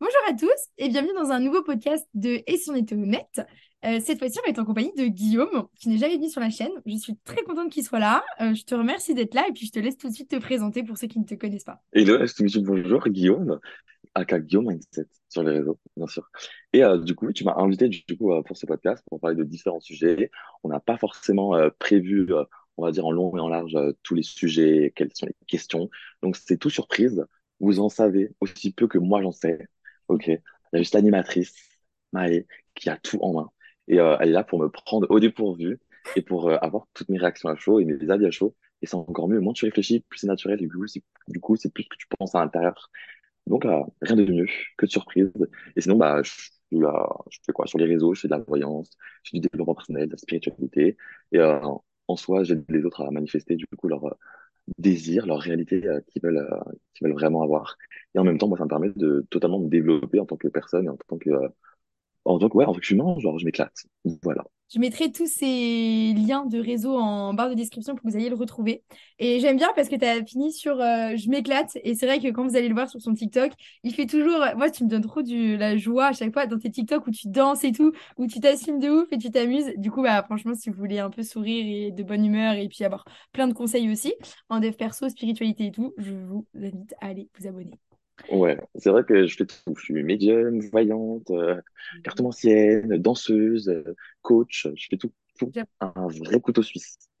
Bonjour à tous et bienvenue dans un nouveau podcast de Et si on était honnête. Euh, cette fois-ci, on être en compagnie de Guillaume, qui n'est jamais venu sur la chaîne. Je suis très contente qu'il soit là. Euh, je te remercie d'être là et puis je te laisse tout de suite te présenter pour ceux qui ne te connaissent pas. Hello, bonjour, Guillaume, aka Guillaume Mindset sur les réseaux, bien sûr. Et euh, du coup, tu m'as invité du coup pour ce podcast pour parler de différents sujets. On n'a pas forcément prévu, on va dire en long et en large, tous les sujets, quelles sont les questions. Donc c'est tout surprise. Vous en savez aussi peu que moi j'en sais. Ok. Il y a juste l'animatrice, Maë, qui a tout en main. Et euh, elle est là pour me prendre au dépourvu et pour euh, avoir toutes mes réactions à chaud et mes avis à chaud. Et c'est encore mieux. Moins tu réfléchis, plus c'est naturel. Et du coup, c'est, plus que tu penses à l'intérieur. Donc, euh, rien de mieux que de surprise. Et sinon, bah, je, je fais quoi? Sur les réseaux, je fais de la voyance, je fais du développement personnel, de la spiritualité. Et en soi, j'aide les autres à manifester, du coup, leur, désir, leur réalité qu'ils veulent, qu'ils veulent vraiment avoir. Et en même temps, moi, ça me permet de totalement me développer en tant que personne et en tant que, en tant que, ouais, en tant que humain, genre, je m'éclate. Voilà. Je mettrai tous ces liens de réseau en barre de description pour que vous ayez le retrouver. Et j'aime bien parce que tu as fini sur euh, Je m'éclate. Et c'est vrai que quand vous allez le voir sur son TikTok, il fait toujours. Moi, tu me donnes trop du, la joie à chaque fois dans tes TikTok où tu danses et tout, où tu t'assumes de ouf et tu t'amuses. Du coup, bah, franchement, si vous voulez un peu sourire et de bonne humeur et puis avoir plein de conseils aussi en dev perso, spiritualité et tout, je vous invite à aller vous abonner. Ouais, c'est vrai que je fais tout. Je suis médium, voyante, euh, cartomancienne, danseuse, euh, coach. Je fais tout, tout. Un vrai couteau suisse.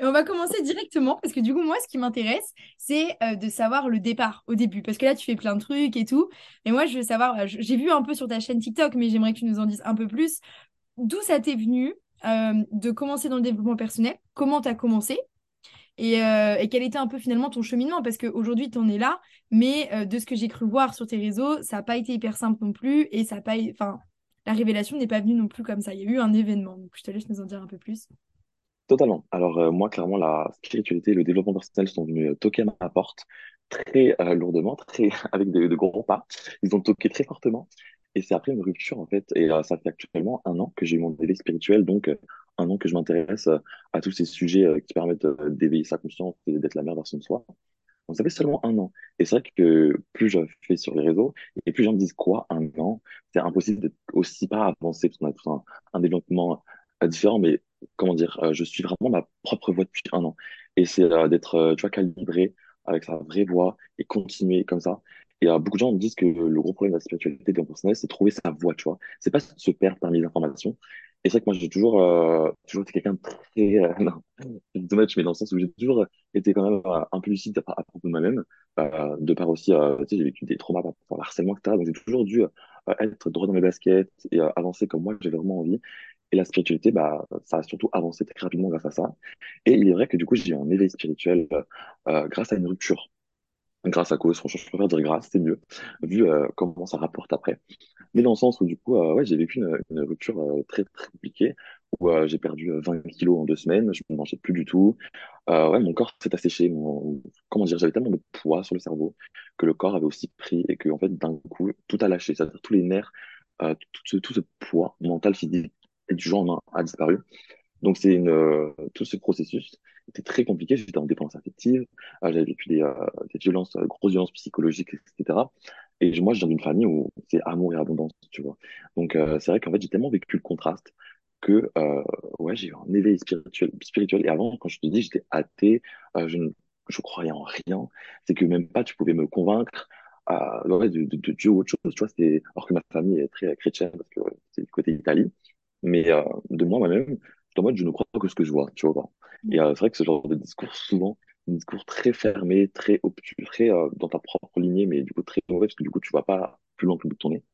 Et on va commencer directement parce que du coup, moi, ce qui m'intéresse, c'est euh, de savoir le départ au début. Parce que là, tu fais plein de trucs et tout. Et moi, je veux savoir, j'ai vu un peu sur ta chaîne TikTok, mais j'aimerais que tu nous en dises un peu plus. D'où ça t'est venu de commencer dans le développement personnel? Comment tu as commencé? Euh, et, quel était un peu finalement ton cheminement? Parce qu'aujourd'hui, tu en es là, mais euh, de ce que j'ai cru voir sur tes réseaux, ça n'a pas été hyper simple non plus, et ça pas, enfin, la révélation n'est pas venue non plus comme ça. Il y a eu un événement, donc je te laisse nous en dire un peu plus. Totalement. Alors euh, moi, clairement, la spiritualité et le développement personnel sont venus toquer à ma porte très lourdement, très avec de, de, gros pas. Ils ont toqué très fortement. Et c'est après une rupture, en fait. Et ça fait actuellement un an que j'ai eu mon éveil spirituel, donc un an que je m'intéresse euh, à tous ces sujets euh, qui permettent euh, d'éveiller sa conscience et d'être la meilleure version de soi. Donc, ça fait seulement un an. Et c'est vrai que plus je fais sur les réseaux, et plus les gens me disent quoi, un an, c'est impossible d'être aussi pas avancé, parce qu'on a tout un, un développement différent, mais comment dire, je suis vraiment ma propre voix depuis un an. Et c'est d'être, tu vois, calibré avec sa vraie voix et continuer comme ça. Et beaucoup de gens me disent que le gros problème de la spiritualité de personnel, c'est trouver sa voix, tu vois. C'est pas se perdre parmi les informations, et c'est vrai que moi, j'ai toujours, euh, toujours été quelqu'un de très, euh, non, dommage, mais dans le sens où j'ai toujours été quand même euh, un peu lucide à, propos de moi-même, euh, de par aussi, euh, tu sais, j'ai vécu des traumas par rapport à l'harcèlement, etc. Donc, j'ai toujours dû être droit dans mes baskets et avancer comme moi, j'avais vraiment envie. Et la spiritualité, bah, ça a surtout avancé très rapidement grâce à ça. Et il est vrai que du coup, j'ai eu un éveil spirituel grâce à une rupture grâce à cause, franchement, je préfère dire grâce, c'est mieux, vu euh, comment ça rapporte après. Mais dans le sens où, du coup, euh, ouais, j'ai vécu une, rupture euh, très, compliquée, où j'ai perdu 20 kilos en deux semaines, je ne mangeais plus du tout. ouais, mon corps s'est asséché, comment dire, j'avais tellement de poids sur le cerveau que le corps avait aussi pris et que, en fait, d'un coup, tout a lâché, c'est-à-dire tous les nerfs, tout ce, tout, ce, poids mental, physique, et du jour au lendemain a disparu. Donc, c'est une, tout ce processus était très compliqué. J'étais en dépendance affective, euh, j'avais vécu des, euh, des violences, euh, grosses violences psychologiques, etc. Et moi, je viens d'une famille où c'est amour et abondance, tu vois. Donc, c'est vrai qu'en fait, j'ai tellement vécu le contraste que, ouais, j'ai eu un éveil spirituel, spirituel. Et avant, quand je te dis, j'étais athée, je ne je croyais en rien. C'est que même pas tu pouvais me convaincre euh, de, de, de, Dieu ou autre chose. Tu vois, alors que ma famille est très chrétienne parce que c'est du côté Italie. Mais euh, de moi, moi-même, en mode je ne crois pas que ce que je vois, tu vois. Et euh, c'est vrai que ce genre de discours, souvent, un discours très fermé, très obtus, très euh, dans ta propre lignée, mais du coup très mauvais parce que du coup tu vois pas plus loin que le bout de ton nez.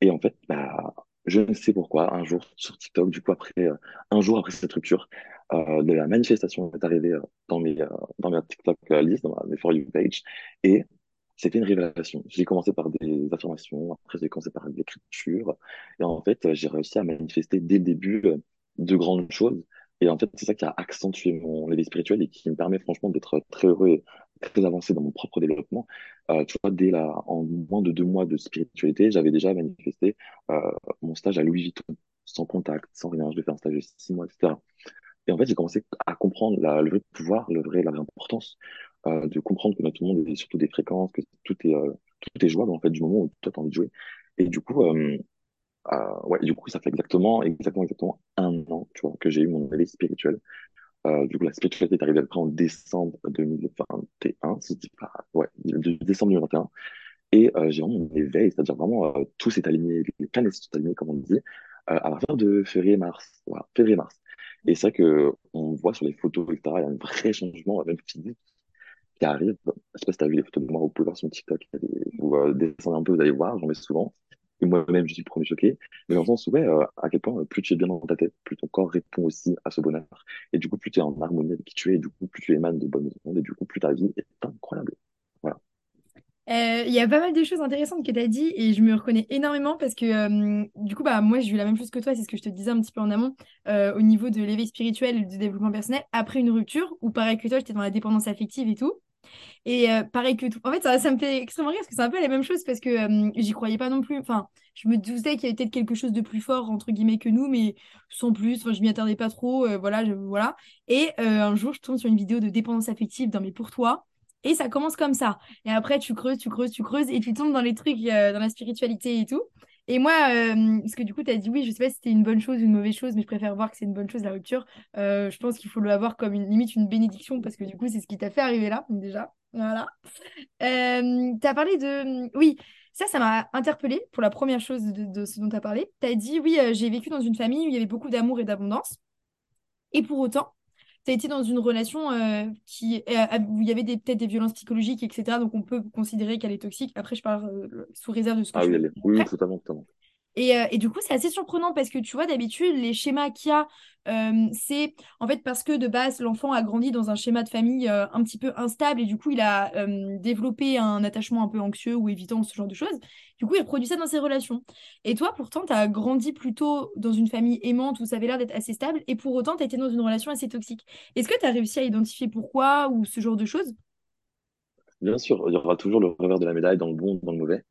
Et en fait, bah, je ne sais pourquoi, un jour sur TikTok, du coup après, euh, un jour après cette rupture, de la manifestation est arrivée dans mes dans mes TikTok list, dans mes for you page, et c'était une révélation. J'ai commencé par des affirmations, après j'ai commencé par l'écriture, et en fait j'ai réussi à manifester dès le début de grandes choses. Et en fait, c'est ça qui a accentué mon éveil spirituel et qui me permet franchement d'être très heureux et très avancé dans mon propre développement. Euh, tu vois, dès la, en moins de deux mois de spiritualité, j'avais déjà manifesté euh, mon stage à Louis Vuitton, sans contact, sans rien. Je devais faire un stage de six mois, etc. Et en fait, j'ai commencé à comprendre la, le vrai pouvoir, le vrai, la vraie importance euh, de comprendre que notre monde est surtout des fréquences, que tout est, euh, tout est jouable en fait du moment où toi t'as envie de jouer. Et du coup, ouais, du coup, ça fait exactement, exactement, exactement un an, tu vois, que j'ai eu mon éveil spirituel. Euh, du coup, la spiritualité est arrivée après en décembre 2021, si je dis pas, ouais, décembre 2021. Et euh, j'ai vraiment mon éveil, c'est-à-dire vraiment euh, tout s'est aligné, les planètes sont alignées, comme on dit, euh, à partir de février-mars. Voilà, février-mars. Et c'est vrai que on voit sur les photos, etc., il y a un vrai changement, même physique, qui arrive. Je sais pas si tu as vu les photos de moi, vous pouvez voir sur TikTok, vous descendez un peu, vous allez voir, j'en mets souvent. Et moi-même, je suis le premier choqué. Mais dans le sens où, euh, à quel point, euh, plus tu es bien dans ta tête, plus ton corps répond aussi à ce bonheur. Et du coup, plus tu es en harmonie avec qui tu es, et du coup, plus tu émanes de bonnes ondes, et du coup, plus ta vie est incroyable. Voilà. Euh, Il y a pas mal de choses intéressantes que tu as dit et je me reconnais énormément parce que du coup, bah, moi, j'ai eu la même chose que toi, c'est ce que je te disais un petit peu en amont au niveau de l'éveil spirituel du développement personnel après une rupture où, pareil que toi, j'étais dans la dépendance affective et tout. Et euh, pareil que tout. En fait, ça, me fait extrêmement rire parce que c'est un peu la même chose parce que euh, j'y croyais pas non plus. Enfin, je me doutais qu'il y avait peut-être quelque chose de plus fort, entre guillemets, que nous, mais sans plus. Enfin, je m'y attardais pas trop. euh, voilà, je- voilà. Et un jour, je tombe sur une vidéo de dépendance affective dans mes pour toi. Et ça commence comme ça. Et après, tu creuses, tu creuses, tu creuses et tu tombes dans les trucs, dans la spiritualité et tout. Et moi, euh, parce que du coup, tu as dit oui, je sais pas si c'était une bonne chose ou une mauvaise chose, mais je préfère voir que c'est une bonne chose, la rupture. Euh, je pense qu'il faut le avoir comme une limite une bénédiction parce que du coup, c'est ce qui t'a fait arriver là, déjà. Voilà. Euh, tu as parlé de... Oui, ça, ça m'a interpellée pour la première chose de, de ce dont tu as parlé. Tu as dit, oui, euh, j'ai vécu dans une famille où il y avait beaucoup d'amour et d'abondance. Et pour autant, tu as été dans une relation euh, qui, euh, où il y avait des- peut-être des violences psychologiques, etc. Donc on peut considérer qu'elle est toxique. Après, je parle euh, sous réserve de ce que Ah je oui, elle est... oui, totalement, totalement. Et, euh, et du coup, c'est assez surprenant parce que tu vois, d'habitude, les schémas qu'il y a, euh, c'est en fait parce que de base, l'enfant a grandi dans un schéma de famille euh, un petit peu instable et du coup, il a développé un attachement un peu anxieux ou évitant, ce genre de choses. Du coup, il reproduit ça dans ses relations. Et toi, pourtant, tu as grandi plutôt dans une famille aimante où ça avait l'air d'être assez stable et pour autant, tu été dans une relation assez toxique. Est-ce que tu as réussi à identifier pourquoi ou ce genre de choses? Bien sûr, il y aura toujours le revers de la médaille dans le bon, dans le mauvais.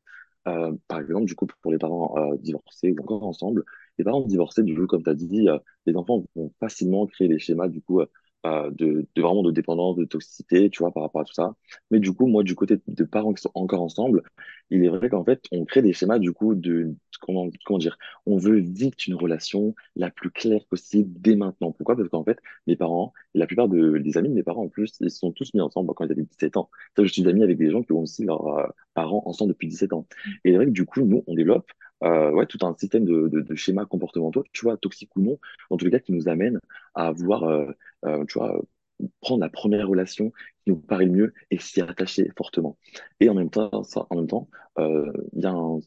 Euh, par exemple, du coup, pour les parents euh, divorcés ou encore ensemble, les parents divorcés, du coup, comme tu as dit, euh, les enfants vont facilement créer des schémas, du coup, euh, de, de vraiment de dépendance, de toxicité, tu vois, par rapport à tout ça. Mais du coup, moi, du côté de parents qui sont encore ensemble, il est vrai qu'en fait, on crée des schémas, du coup, de, comment, comment dire, on veut vite une relation la plus claire possible dès maintenant. Pourquoi? Parce qu'en fait, mes parents, et la plupart de, des amis de mes parents, en plus, ils se sont tous mis ensemble quand ils avaient 17 ans. Que Je suis ami avec des gens qui ont aussi leurs euh, parents ensemble depuis 17 ans. Et c'est vrai que du coup, nous, on développe euh, ouais, tout un système de, de, de schémas comportementaux, tu vois, toxiques ou non, dans tous les cas, qui nous amènent à vouloir, euh, euh, tu vois, prendre la première relation qui nous paraît le mieux et s'y attacher fortement. Et en même temps, ça, en même temps, euh, il y a un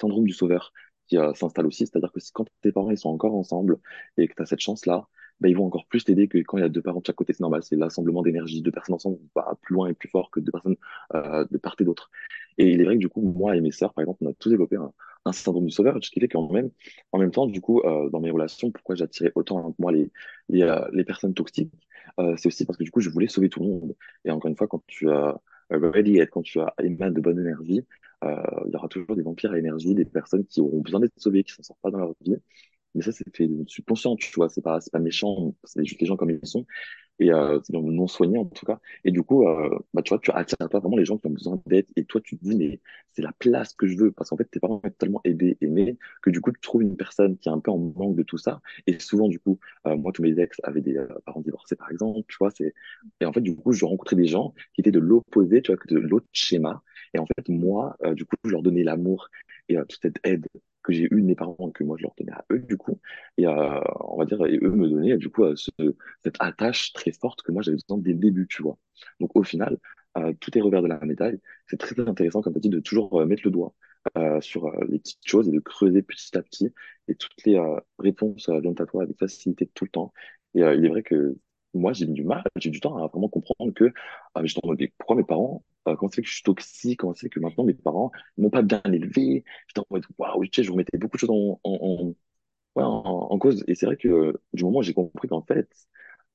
syndrome du sauveur qui euh, s'installe aussi, c'est-à-dire que quand tes parents ils sont encore ensemble et que tu as cette chance-là, ben, ils vont encore plus t'aider que quand il y a deux parents de chaque côté, c'est normal, c'est l'assemblement d'énergie, deux personnes ensemble va plus loin et plus fort que deux personnes euh, de part et d'autre. Et il est vrai que du coup, moi et mes sœurs, par exemple, on a tous développé un, un syndrome du sauveur, ce qui fait qu'en même, en même temps, du coup, euh, dans mes relations, pourquoi j'attirais autant moi les, les, euh, les personnes toxiques, euh, c'est aussi parce que du coup, je voulais sauver tout le monde. Et encore une fois, quand tu as ready, quand tu as émanes de bonne énergie, euh, il y aura toujours des vampires à énergie, des personnes qui auront besoin d'être sauvées, qui s'en sortent pas dans leur vie. Mais ça, c'est fait de subconscient, tu vois, c'est pas, c'est pas méchant, c'est juste les gens comme ils sont et euh, non soigné en tout cas. Et du coup, euh, bah, tu vois, tu attires toi vraiment les gens qui ont besoin d'aide. Et toi, tu te dis, mais c'est la place que je veux. Parce qu'en fait, tes parents sont tellement aidés, aimés, que du coup, tu trouves une personne qui est un peu en manque de tout ça. Et souvent, du coup, euh, moi, tous mes ex avaient des parents divorcés, par exemple, tu vois. C'est... Et en fait, du coup, je rencontrais des gens qui étaient de l'opposé, tu vois, de l'autre schéma. Et en fait, moi, du coup, je leur donnais l'amour et euh, toute cette aide que j'ai eue de mes parents que moi, je leur donnais à eux, du coup. Et euh, on va dire, et eux me donnaient, du coup, euh, ce, cette attache très forte que moi j'avais besoin dès le début, tu vois. Donc au final, euh, tout est revers de la médaille. C'est très, très intéressant, comme tu dit, de toujours mettre le doigt sur les petites choses et de creuser petit à petit. Et toutes les réponses viennent à toi avec facilité tout le temps. Et il est vrai que moi, j'ai mis du mal, j'ai du temps à vraiment comprendre que en mode, mais pourquoi mes parents, euh, comment c'est que je suis toxique, comment c'est que maintenant mes parents ne m'ont pas bien élevé? J'étais en mode, waouh, tu sais, je remettais beaucoup de choses en, en, en, ouais, en, cause. Et c'est vrai que euh, du moment où j'ai compris qu'en fait,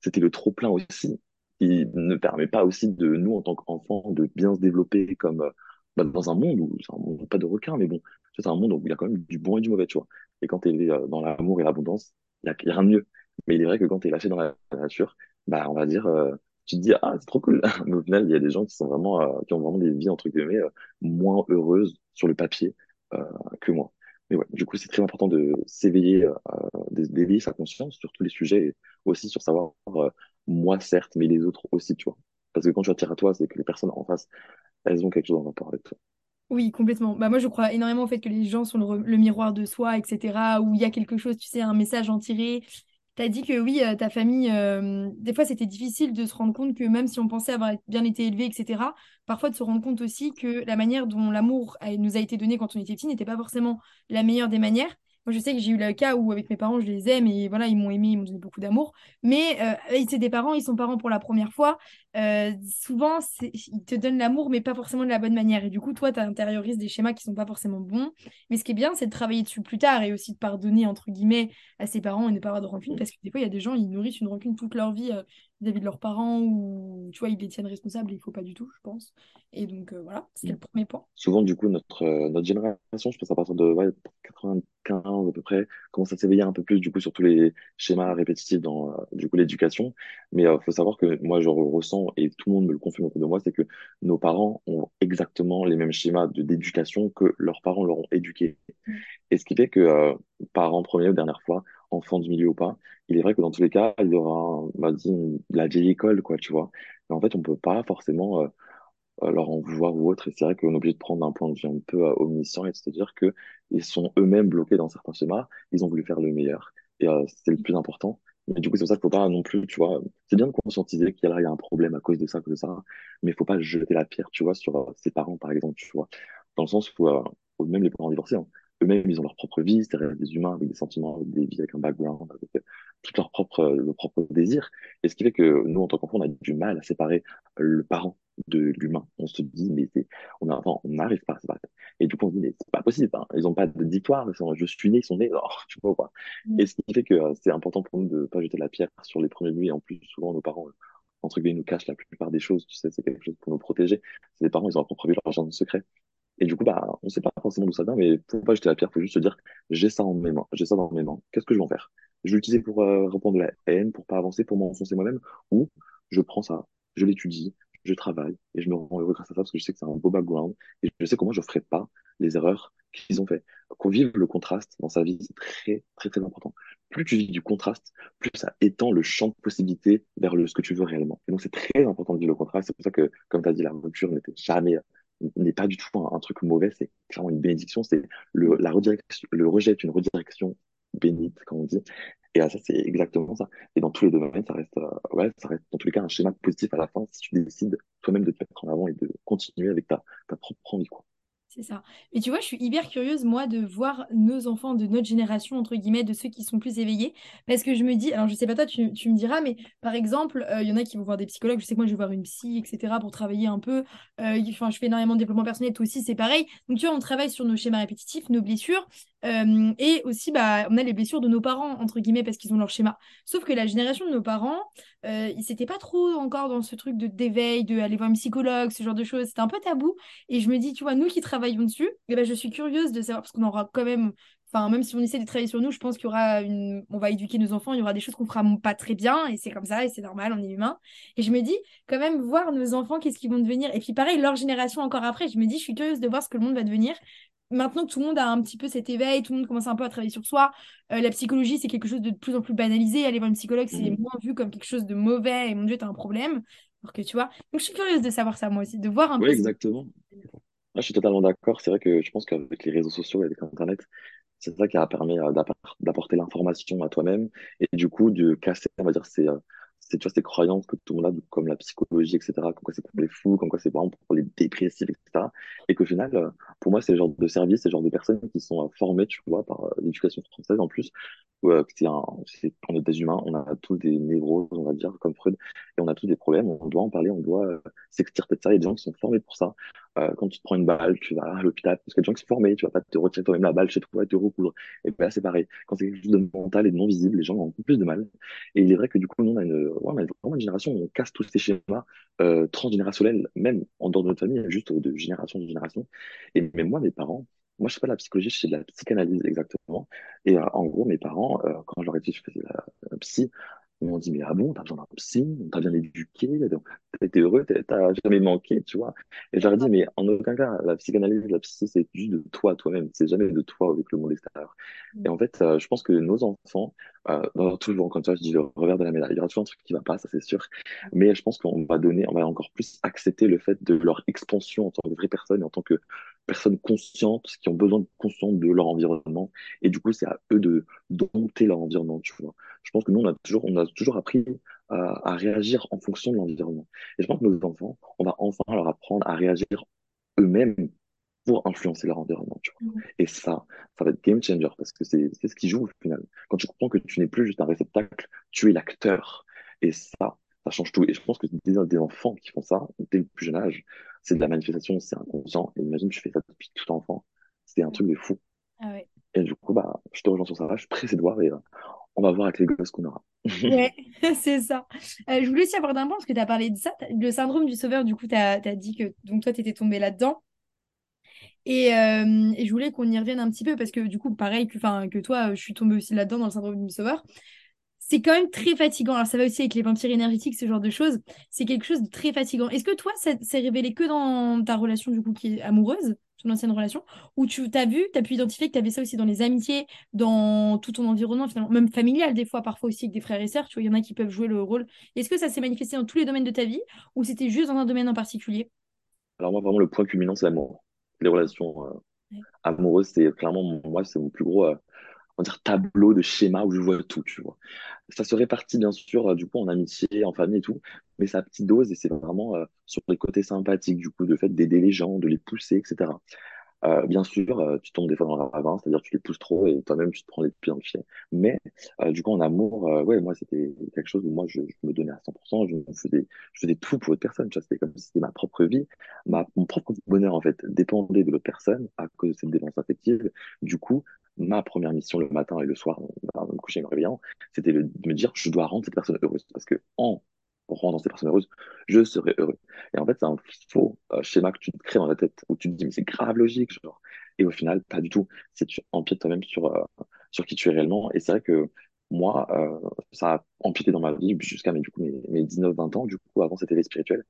c'était le trop-plein aussi, qui ne permet pas aussi de nous, en tant qu'enfants, de bien se développer comme euh, bah, dans un monde où c'est un monde pas de requins, mais bon, c'est un monde où il y a quand même du bon et du mauvais, tu vois. Et quand tu es dans l'amour et l'abondance, il n'y a rien de mieux. Mais il est vrai que quand tu es lâché dans la nature, bah, on va dire, euh, tu te dis, ah, c'est trop cool. Mais au final, il y a des gens qui sont vraiment, euh, qui ont vraiment des vies, entre guillemets, euh, moins heureuses sur le papier que moi. Mais ouais, du coup, c'est très important de s'éveiller, d'éveiller sa conscience sur tous les sujets et aussi sur savoir, moi, certes, mais les autres aussi, tu vois. Parce que quand tu attires à toi, c'est que les personnes en face, elles ont quelque chose en rapport avec toi. Oui, complètement. Bah, moi, je crois énormément au fait que les gens sont le, miroir de soi, etc. Où il y a quelque chose, tu sais, un message en tiré. Tu as dit que oui, euh, ta famille, euh, des fois, c'était difficile de se rendre compte que même si on pensait avoir bien été élevé, etc., parfois de se rendre compte aussi que la manière dont l'amour nous a été donné quand on était petit n'était pas forcément la meilleure des manières. Moi, je sais que j'ai eu le cas où, avec mes parents, je les aime et voilà, ils m'ont aimé, ils m'ont donné beaucoup d'amour. Mais euh, c'est des parents, ils sont parents pour la première fois. Euh, souvent, ils te donnent l'amour, mais pas forcément de la bonne manière. Et du coup, toi, tu intériorises des schémas qui sont pas forcément bons. Mais ce qui est bien, c'est de travailler dessus plus tard et aussi de pardonner, entre guillemets, à ses parents et ne pas avoir de rancune. Parce que des fois, il y a des gens, ils nourrissent une rancune toute leur vie euh, vis-à-vis de leurs parents ou, tu vois, ils les tiennent responsables et il faut pas du tout, je pense. Et donc, euh, voilà, c'était le premier point. Souvent, du coup, notre, euh, notre génération, je pense à partir de ouais, 95 à peu près, commence à s'éveiller un peu plus, du coup, sur tous les schémas répétitifs dans, euh, du coup, l'éducation. Mais il faut savoir que moi, je ressens, et tout le monde me le confirme autour de moi, c'est que nos parents ont exactement les mêmes schémas de d'éducation que leurs parents leur ont éduqués. Mm. Et ce qui fait que, parents première ou dernière fois, enfant du milieu ou pas, il est vrai que dans tous les cas, il y aura, on m'a dit, la vieille école, quoi, tu vois. Mais en fait, on peut pas forcément euh, euh, leur en vouloir ou autre. Et c'est vrai qu'on est obligé de prendre un point de vue un peu euh, omniscient et de se dire que ils sont eux-mêmes bloqués dans certains schémas. Ils ont voulu faire le meilleur. Et c'est le plus important. Mais du coup, c'est pour ça qu'il faut pas non plus, tu vois, c'est bien de conscientiser qu'il y a, un problème à cause de ça, à cause de ça, mais il faut pas jeter la pierre, tu vois, sur ses parents, par exemple, tu vois. Dans le sens où même les parents divorcés, hein, eux-mêmes, ils ont leur propre vie, c'est des humains avec des sentiments, avec des vies, avec un background, avec euh, tout leur propre, euh, leur propre désir. Et ce qui fait que nous, en tant qu'enfants, on a du mal à séparer le parent de l'humain. On se dit, mais on on n'arrive pas à séparer. Et du coup, on se dit, mais c'est pas possible, hein. Ils ont pas de victoire, ils sont- je suis né, ils sont nés, oh, tu vois, quoi. Mm. Et ce qui fait que euh, c'est important pour nous de pas jeter la pierre sur les premiers nuits. Et en plus, souvent, nos parents, euh, entre guillemets, nous cachent la plupart des choses, tu sais, c'est quelque chose pour nous protéger. C'est les parents, ils ont leur propre vie, leur jardin secret. Et du coup, bah, on sait pas forcément d'où ça vient, mais faut pas jeter la pierre, faut juste se dire, j'ai ça en mes mains, j'ai ça dans mes mains. Qu'est-ce que je vais en faire? Je vais l'utiliser pour euh, répondre à la haine, pour pas avancer, pour m'enfoncer moi-même, ou je prends ça, je l'étudie, je travaille et je me rends heureux grâce à ça parce que je sais que c'est un beau background et je sais comment je ferai pas les erreurs qu'ils ont fait. Qu'on vive le contraste dans sa vie, c'est très, très, très important. Plus tu vis du contraste, plus ça étend le champ de possibilités vers le, ce que tu veux réellement. Et donc, c'est très important de vivre le contraste. C'est pour ça que, comme tu as dit, la rupture n'était jamais n'est pas du tout un, truc mauvais, c'est clairement une bénédiction, c'est le, la redirection, le rejet est une redirection bénite, comme on dit. Et ah, ça, c'est exactement ça. Et dans tous les domaines, ça reste, euh, ouais, ça reste dans tous les cas un schéma positif à la fin si tu décides toi-même de te mettre en avant et de continuer avec ta, ta propre envie, quoi. C'est ça. Mais tu vois, je suis hyper curieuse, moi, de voir nos enfants de notre génération, entre guillemets, de ceux qui sont plus éveillés. Parce que je me dis, alors je sais pas toi, tu, me diras, mais par exemple, euh, il y en a qui vont voir des psychologues. Je sais que moi, je vais voir une psy, etc., pour travailler un peu. Euh, enfin, je fais énormément de développement personnel, toi aussi, c'est pareil. Donc, tu vois, on travaille sur nos schémas répétitifs, nos blessures. Et aussi, bah, on a les blessures de nos parents, entre guillemets, parce qu'ils ont leur schéma. Sauf que la génération de nos parents, ils n'étaient pas trop encore dans ce truc de d'éveil, de aller voir un psychologue, ce genre de choses. C'était un peu tabou. Et je me dis, tu vois, nous qui travaillons dessus, eh ben, je suis curieuse de savoir, parce qu'on aura quand même, enfin, même si on essaie de travailler sur nous, je pense qu'il y aura une, on va éduquer nos enfants, il y aura des choses qu'on fera pas très bien, et c'est comme ça, et c'est normal, on est humain. Et je me dis, quand même, voir nos enfants, qu'est-ce qu'ils vont devenir. Et puis pareil, leur génération encore après, je me dis, je suis curieuse de voir ce que le monde va devenir. Maintenant que tout le monde a un petit peu cet éveil, tout le monde commence un peu à travailler sur soi, euh, la psychologie, c'est quelque chose de plus en plus banalisé. Aller voir une psychologue, c'est Mhm. moins vu comme quelque chose de mauvais, et mon Dieu, t'as un problème. Alors que tu vois, donc je suis curieuse de savoir ça moi aussi, de voir un Oui, peu. ce- exactement. Ah, je suis totalement d'accord. C'est vrai que je pense qu'avec les réseaux sociaux et avec Internet, c'est ça qui a permis euh, d'appor- d'apporter l'information à toi-même et du coup de casser, on va dire, ces, euh, ces, tu vois, ces croyances que tout le monde a, comme la psychologie, etc., comme quoi c'est pour les fous, comme quoi c'est vraiment pour les dépressifs, etc. Et qu'au final, euh, pour moi, c'est le genre de service, c'est le genre de personnes qui sont euh, formées, tu vois, par euh, l'éducation française en plus, euh, c'est un, on est des humains, on a tous des névroses, on va dire, comme Freud, et on a tous des problèmes, on doit en parler, on doit euh, s'extirper de ça. Il y a des gens qui sont formés pour ça. Euh, quand tu te prends une balle, tu vas à l'hôpital, parce qu'il y a des gens qui sont formés, tu vas pas te retirer toi-même la balle chez toi et te recoudre. Et ben là, c'est pareil. Quand c'est quelque chose de mental et de non visible, les gens ont peu plus de mal. Et il est vrai que du coup, nous, on a une, ouais, on a vraiment une génération où on casse tous ces schémas euh, transgénérationnels, même en dehors de notre famille, juste de génération en génération. Et même moi, mes parents, moi, je sais pas de la psychologie, je sais de la psychanalyse exactement. Et euh, en gros, mes parents, euh, quand je leur ai dit que je faisais la, la psy, ils m'ont dit, mais ah bon, t'as besoin d'un psy, on t'a bien éduqué, t'as été heureux, t'as jamais manqué, tu vois. Et j'aurais dit, mais en aucun cas, la psychanalyse, la psy, c'est juste de toi, toi-même, c'est jamais de toi avec le monde extérieur. Et en fait, euh, je pense que nos enfants, euh, dans toujours, comme ça, je dis le revers de la médaille, il y aura toujours un truc qui va pas, ça c'est sûr, mais je pense qu'on va donner, on va encore plus accepter le fait de leur expansion en tant que vraie personne, en tant que personnes conscientes, qui ont besoin de conscience de leur environnement, et du coup, c'est à eux de dompter leur environnement, tu vois. Je pense que nous, on a toujours, on a toujours appris à, à réagir en fonction de l'environnement. Et je pense que nos enfants, on va enfin leur apprendre à réagir eux-mêmes pour influencer leur environnement. Tu vois. Et ça, ça va être game changer parce que c'est ce qui joue au final. Quand tu comprends que tu n'es plus juste un réceptacle, tu es l'acteur. Et ça, ça change tout. Et je pense que des, des enfants qui font ça dès le plus jeune âge, c'est de la manifestation, c'est inconscient. Et imagine, tu fais ça depuis tout enfant. C'est un truc de fou. Ah ouais. Et du coup, bah, je te rejoins sur ça. Je suis pressé de voir et euh, on va voir avec les gosses qu'on aura. ouais, c'est ça. Euh, je voulais aussi aborder un point parce que tu as parlé de ça. Le syndrome du sauveur, du coup, tu as, as, dit que donc, toi, tu étais tombé là-dedans. Et, euh, et, je voulais qu'on y revienne un petit peu parce que du coup, pareil que, que toi, je suis tombée aussi là-dedans dans le syndrome du sauveur. C'est quand même très fatigant. Alors, ça va aussi avec les vampires énergétiques, ce genre de choses. C'est quelque chose de très fatigant. Est-ce que toi, ça s'est révélé que dans ta relation, du coup, qui est amoureuse, ton ancienne relation, où tu t'as vu, tu as pu identifier que tu avais ça aussi dans les amitiés, dans tout ton environnement, finalement, même familial, des fois, parfois aussi avec des frères et sœurs. Tu vois, il y en a qui peuvent jouer le rôle. Est-ce que ça s'est manifesté dans tous les domaines de ta vie ou c'était juste dans un domaine en particulier? Alors, moi, vraiment, le point culminant, c'est l'amour les relations euh, ouais. amoureuses, c'est clairement, moi, c'est mon plus gros, euh, on dire, tableau de schéma où je vois tout, tu vois. Ça se répartit, bien sûr, euh, du coup, en amitié, en famille et tout, mais à petite dose et c'est vraiment euh, sur les côtés sympathiques, du coup, de fait d'aider les gens, de les pousser, etc. Euh, bien sûr, tu tombes des fois dans le ravin, c'est-à-dire tu les pousses trop et toi-même tu te prends les pieds dans le. Mais du coup, en amour, ouais, moi c'était quelque chose où moi je, me donnais à 100%, je faisais, je faisais tout pour l'autre personne. C'était comme si c'était ma propre vie, mon propre bonheur en fait dépendait de l'autre personne à cause de cette dépendance affective. Du coup, ma première mission le matin et le soir, en me coucher et me réveillant, c'était de me dire je dois rendre cette personne heureuse parce que en rendant ces personnes heureuses, je serai heureux. Et en fait, c'est un faux euh, schéma que tu te crées dans la tête où tu te dis, mais c'est grave logique, genre. Et au final, pas du tout. C'est tu empiètes toi-même sur, euh, sur qui tu es réellement. Et c'est vrai que moi, euh, ça a empiété dans ma vie jusqu'à mes, du coup, mes, mes 19-20 ans. Du coup, avant cette éveil spirituel.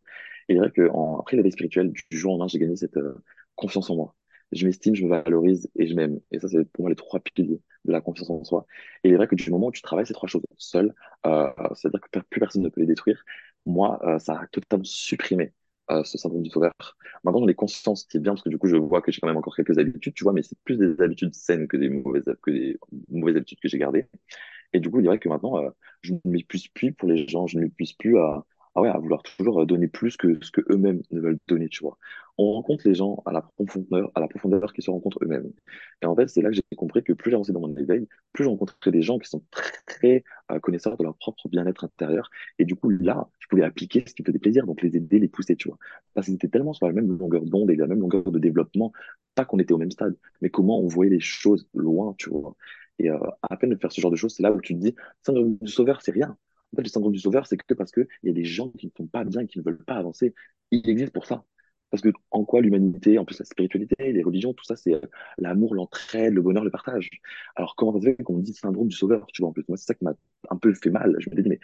Et c'est vrai que en, après l'éveil spirituel, du jour au lendemain, j'ai gagné cette euh, confiance en moi je m'estime, je me valorise et je m'aime. Et ça, c'est pour moi les trois piliers de la confiance en soi. Et il est vrai que du moment où tu travailles ces trois choses seul, euh, c'est-à-dire que plus personne ne peut les détruire, moi, euh, ça a totalement supprimé euh, ce syndrome du sauveur. Maintenant, j'en ai conscience, ce qui est bien, parce que du coup, je vois que j'ai quand même encore quelques habitudes, tu vois, mais c'est plus des habitudes saines que des mauvaises, que des mauvaises habitudes que j'ai gardées. Et du coup, il est vrai que maintenant, euh, je ne m'épuise plus pour les gens, je ne m'épuise plus à, ah ouais, à vouloir toujours donner plus que ce que eux-mêmes ne veulent donner, tu vois. On rencontre les gens à la profondeur, à la profondeur qu'ils se rencontrent eux-mêmes. Et en fait, c'est là que j'ai compris que plus j'avançais dans mon éveil, plus je rencontrais des gens qui sont très, très euh, connaisseurs de leur propre bien-être intérieur. Et du coup, là, je pouvais appliquer ce qui me faisait plaisir, donc les aider, les pousser, tu vois. Parce qu'ils étaient tellement sur la même longueur d'onde et la même longueur de développement, pas qu'on était au même stade, mais comment on voyait les choses loin, tu vois. Et euh, à peine de faire ce genre de choses, c'est là où tu te dis, syndrome du sauveur, c'est rien. En fait, le syndrome du sauveur, c'est que parce qu'il y a des gens qui ne sont pas bien, qui ne veulent pas avancer. Il existe pour ça. Parce que en quoi l'humanité, en plus la spiritualité, les religions, tout ça, c'est euh, l'amour, l'entraide, le bonheur, le partage. Alors comment ça se fait qu'on me dit syndrome du sauveur, tu vois, en plus, moi, c'est ça qui m'a un peu fait mal. Je me dis, mais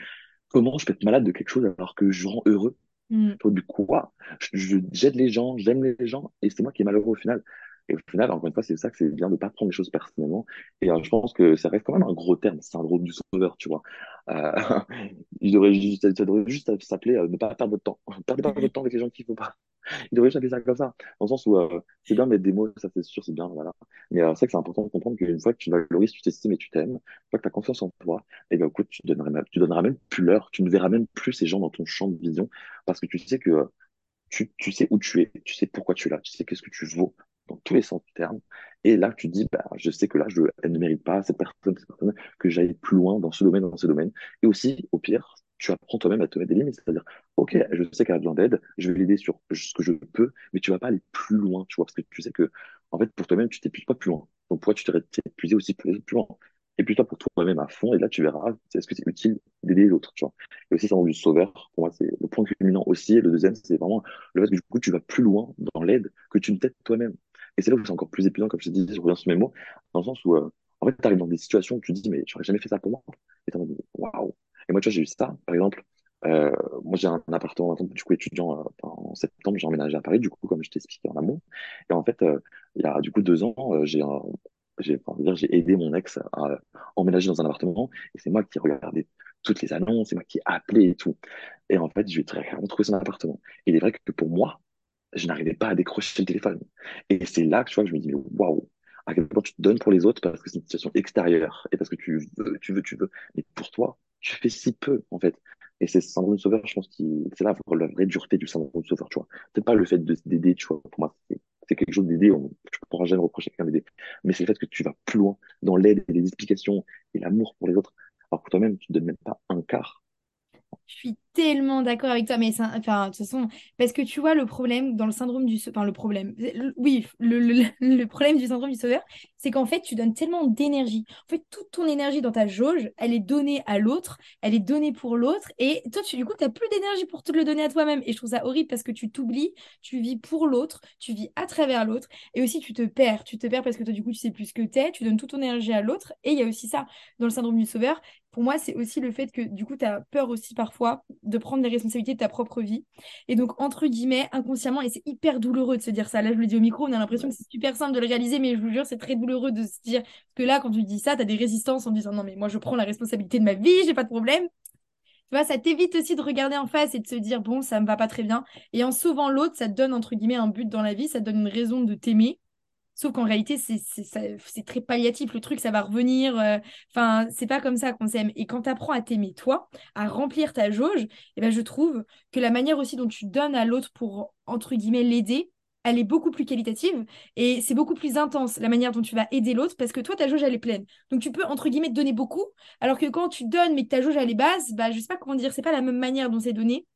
comment je peux être malade de quelque chose alors que je rends heureux? Mm. Du quoi? Je j'aide les gens, j'aime les gens, et c'est moi qui est malheureux au final. Et au final, encore une fois, c'est ça que c'est bien de ne pas prendre les choses personnellement. Et euh, je pense que ça reste quand même un gros terme, syndrome du sauveur, tu vois. Euh, il devrait juste, ça devrait juste s'appeler euh, ne pas perdre votre temps. Perdez pas votre temps avec les gens qu'il ne faut pas. Il devrait juste appeler ça comme ça. Dans le sens où euh, c'est bien de mettre des mots, ça c'est sûr, c'est bien, voilà. Mais euh, c'est vrai que c'est important de comprendre qu'une fois que tu valorises, tu t'estimes et tu t'aimes, une fois que tu as confiance en toi, et eh bien écoute, tu donneras, tu donneras même plus l'heure, tu ne verras même plus ces gens dans ton champ de vision, parce que tu sais que euh, tu, tu sais où tu es, tu sais pourquoi tu es là, tu sais qu'est-ce que tu vaux, dans tous les sens du terme. Et là, tu dis, bah, je sais que là, je, elle ne mérite pas, cette personne, cette personne, que j'aille plus loin dans ce domaine, dans ce domaine. Et aussi, au pire, tu apprends toi-même à te mettre des limites. C'est-à-dire, OK, je sais qu'elle a besoin d'aide, je vais l'aider sur ce que je peux, mais tu vas pas aller plus loin, tu vois, parce que tu sais que, en fait, pour toi-même, tu t'épuises pas plus loin. Donc, pourquoi tu t'es épuisé aussi plus, loin? Et puis toi pour toi-même à fond, et là tu verras, est-ce que c'est utile d'aider l'autre, tu vois? Et aussi, ça du sauveur, pour moi, c'est le point culminant aussi. Et le deuxième, c'est vraiment le fait que du coup, tu vas plus loin dans l'aide que tu ne t'aides toi-même. Et c'est là où c'est encore plus épuisant, comme je te dis, je reviens sur mes mots, dans le sens où, euh, en fait, tu arrives dans des situations où tu dis, mais j'aurais jamais fait ça pour moi. Et tu waouh, Et moi, tu vois, j'ai eu ça, par exemple. euh, moi, j'ai un appartement, du coup, étudiant euh, en septembre, j'ai emménagé à Paris, du coup, comme je t'ai expliqué en amont. Et en fait, euh, il y a du coup deux ans, euh, j'ai j'ai j'ai aidé mon ex à emménager dans un appartement. Et c'est moi qui regardais toutes les annonces, c'est moi qui ai appelé et tout. Et en fait, je lui ai très clairement trouvé son appartement. Et il est vrai que pour moi, je n'arrivais pas à décrocher le téléphone. Et c'est là que tu vois, que je me dis, waouh, à quel point tu te donnes pour les autres parce que c'est une situation extérieure et parce que tu veux, tu veux, tu veux. Mais pour toi, tu fais si peu, en fait. Et c'est ce syndrome de sauveur, je pense, qui, c'est là la vraie dureté du syndrome de sauveur, tu vois. C'est pas le fait de d'aider, tu vois. Pour moi, c'est quelque chose d'aider. On, ne pourras jamais reprocher quelqu'un d'aider. Mais c'est le fait que tu vas plus loin dans l'aide et les explications et l'amour pour les autres. Alors que toi-même, tu ne donnes même pas un quart. Je suis tellement d'accord avec toi, mais enfin, de toute façon, parce que tu vois, le problème dans le syndrome du... Enfin, le problème, oui, le, le- problème du syndrome du sauveur, c'est qu'en fait, tu donnes tellement d'énergie. En fait, toute ton énergie dans ta jauge, elle est donnée à l'autre, elle est donnée pour l'autre, et toi, tu, du coup, tu plus d'énergie pour te le donner à toi-même. Et je trouve ça horrible parce que tu t'oublies, tu vis pour l'autre, tu vis à travers l'autre, et aussi tu te perds. Tu te perds parce que toi, du coup, tu sais plus ce que t'es, tu donnes toute ton énergie à l'autre, et il y a aussi ça dans le syndrome du sauveur pour moi, c'est aussi le fait que du coup, tu as peur aussi parfois de prendre les responsabilités de ta propre vie. Et donc, entre guillemets, inconsciemment, et c'est hyper douloureux de se dire ça. Là, je le dis au micro, on a l'impression que c'est super simple de le réaliser, mais je vous jure, c'est très douloureux de se dire que là, quand tu dis ça, tu as des résistances en disant non, mais moi, je prends la responsabilité de ma vie, j'ai pas de problème. Tu vois, ça t'évite aussi de regarder en face et de se dire bon, ça me va pas très bien. Et en sauvant l'autre, ça te donne entre guillemets un but dans la vie, ça te donne une raison de t'aimer. Sauf qu'en réalité, c'est très palliatif. Le truc, ça va revenir. euh, Enfin, c'est pas comme ça qu'on s'aime. Et quand tu apprends à t'aimer toi, à remplir ta jauge, eh ben, je trouve que la manière aussi dont tu donnes à l'autre pour, entre guillemets, l'aider, elle est beaucoup plus qualitative et c'est beaucoup plus intense la manière dont tu vas aider l'autre parce que toi, ta jauge, elle est pleine. Donc, tu peux, entre guillemets, te donner beaucoup, alors que quand tu donnes mais que ta jauge, elle est basse, bah, je sais pas comment dire, c'est pas la même manière dont c'est donné.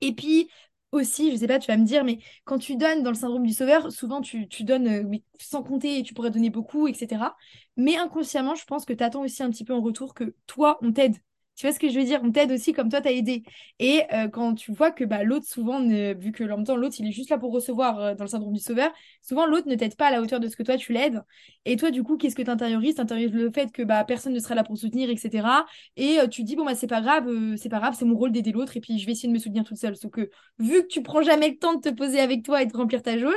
Et puis aussi, je sais pas, tu vas me dire, mais quand tu donnes dans le syndrome du sauveur, souvent tu, donnes euh, sans compter et tu pourrais donner beaucoup, etc. Mais inconsciemment, je pense que tu attends aussi un petit peu en retour que toi, on t'aide. Tu vois ce que je veux dire? On t'aide aussi comme toi, t'as aidé. Et euh, quand tu vois que bah, l'autre, souvent, vu que en l'autre, il est juste là pour recevoir euh, dans le syndrome du sauveur, souvent, l'autre ne t'aide pas à la hauteur de ce que toi, tu l'aides. Et toi, du coup, qu'est-ce que tu intériorises? Tu intériorises le fait que bah, personne ne sera là pour soutenir, etc. Et euh, tu dis, bon, bah, c'est pas grave, c'est pas grave, c'est mon rôle d'aider l'autre, et puis je vais essayer de me soutenir toute seule. Sauf que vu que tu prends jamais le temps de te poser avec toi et de remplir ta jauge,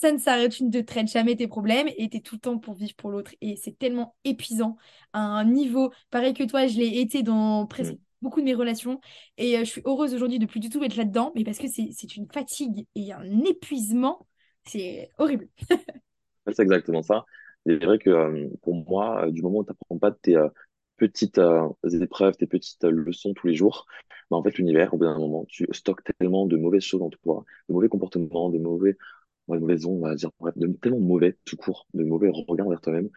ça ne s'arrête, tu ne te traites jamais tes problèmes et tu es tout le temps pour vivre pour l'autre. Et c'est tellement épuisant à un niveau, pareil que toi, je l'ai été dans presque beaucoup de mes relations. Et euh, je suis heureuse aujourd'hui de plus du tout être là-dedans, mais parce que c'est une fatigue et un épuisement, c'est horrible. C'est exactement ça. C'est vrai que euh, pour moi, euh, du moment où tu n'apprends pas tes euh, petites épreuves, tes petites leçons tous les jours, bah, en fait, l'univers, au bout d'un moment, tu stockes tellement de mauvaises choses en toi, de mauvais comportements, de mauvais, ondes, on va dire, bref, de tellement mauvais tout court, de mauvais regards vers toi-même,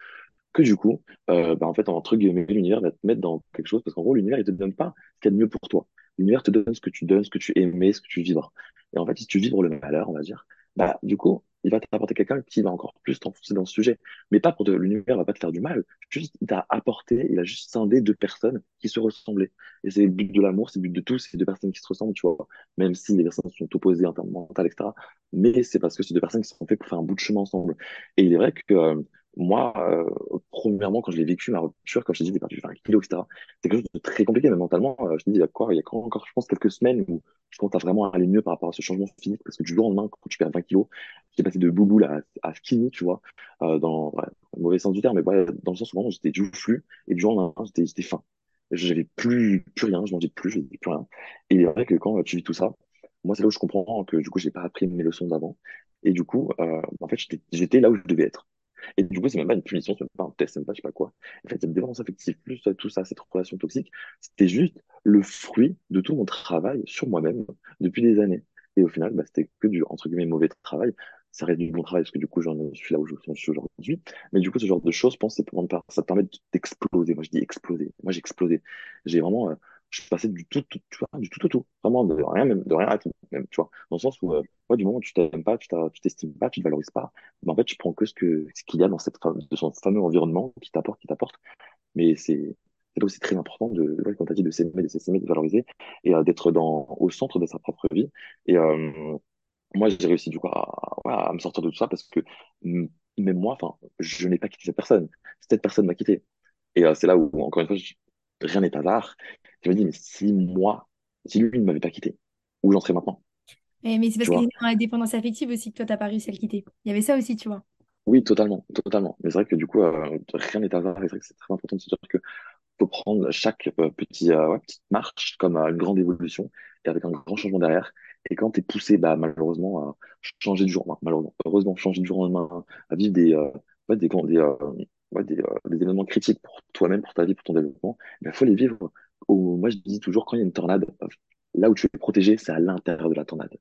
que du coup, euh, bah, en fait, entre guillemets, l'univers va te mettre dans quelque chose, parce qu'en gros, l'univers, il te donne pas ce qu'il y a de mieux pour toi. L'univers te donne ce que tu donnes, ce que tu aimais, ce que tu vibres. Et en fait, si tu vibres le malheur, on va dire, bah, du coup, il va t'apporter quelqu'un qui va encore plus t'enfoncer dans ce sujet. Mais pas pour de, l'univers va pas te faire du mal. Juste, il t'a apporté, il a juste scindé deux personnes qui se ressemblaient. Et c'est le but de l'amour, c'est le but de tout, c'est deux personnes qui se ressemblent, tu vois. Même si les personnes sont opposées en termes mentaux, etc. Mais c'est parce que c'est deux personnes qui sont faites pour faire un bout de chemin ensemble. Et il est vrai que, euh, moi, euh, premièrement, quand je l'ai vécu, ma rupture, comme je t'ai dit, j'ai perdu 20 kilos, etc. C'est quelque chose de très compliqué, mais mentalement, euh, je te dis, il y a quoi, encore, je pense, quelques semaines où je commence à vraiment aller mieux par rapport à ce changement physique, parce que du jour au lendemain, quand tu perds 20 kilos, j'étais passé de bouboule à, à skinny, tu vois, euh, dans, le mauvais sens du terme, mais ouais, dans le sens où j'étais joufflu, et du jour au lendemain, j'étais, faim. J'avais plus, plus rien, je mangeais plus, je plus rien. Et il est vrai que quand tu vis tout ça, moi, c'est là où je comprends que du coup, j'ai pas appris mes leçons d'avant. Et du coup, euh, en fait, j'étais là où je devais être. Et du coup, c'est même pas une punition, c'est même pas un test, c'est même pas je sais pas quoi. En fait, cette dépendance affective, plus euh, tout ça, cette relation toxique, c'était juste le fruit de tout mon travail sur moi-même depuis des années. Et au final, bah, c'était que du, entre guillemets, mauvais travail. Ça reste du bon travail parce que du coup, j'en suis là où je suis aujourd'hui. Mais du coup, ce genre de choses, je pense, ça te permet d'exploser. Moi, je dis exploser. Moi, j'ai explosé. J'ai vraiment, euh, je passé du tout, du tout au tout. Vraiment, de rien, même, de rien à tout, même, tu vois. Dans le sens où, euh, du moment où tu t'aimes pas, tu t'estimes pas, tu te valorises pas, mais en fait, tu prends que ce que, ce qu'il y a dans cette, de son fameux environnement qui t'apporte, qui t'apporte. Mais c'est, c'est aussi très important de, ouais, comme dit, de s'aimer, de s'estimer, de valoriser et euh, d'être dans, au centre de sa propre vie. Et euh, moi, j'ai réussi du coup à, me sortir de tout ça parce que même moi, enfin, je n'ai pas quitté cette personne. Cette personne m'a quitté. Et euh, c'est là où, encore une fois, rien n'est hasard. Je me dis, mais si moi, si lui ne m'avait pas quitté, où j'en serais maintenant? Eh, mais c'est parce qu'il est dans la dépendance affective aussi que toi, t'as pas réussi à le quitter. Il y avait ça aussi, tu vois. Oui, totalement, totalement. Mais c'est vrai que du coup, euh, rien n'est hasard. C'est vrai que c'est très important de se dire que faut prendre chaque euh, petit, euh, ouais, petite marche comme une grande évolution et avec un grand changement derrière. Et quand tu es poussé, bah, malheureusement, à changer du jour, enfin, malheureusement, heureusement, changer du jour au lendemain, à vivre des, ouais, des, des, ouais, des, des événements critiques pour toi-même, pour ta vie, pour ton développement, il faut les vivre. Moi, je dis toujours, quand il y a une tornade, là où tu es protégé, c'est à l'intérieur de la tornade.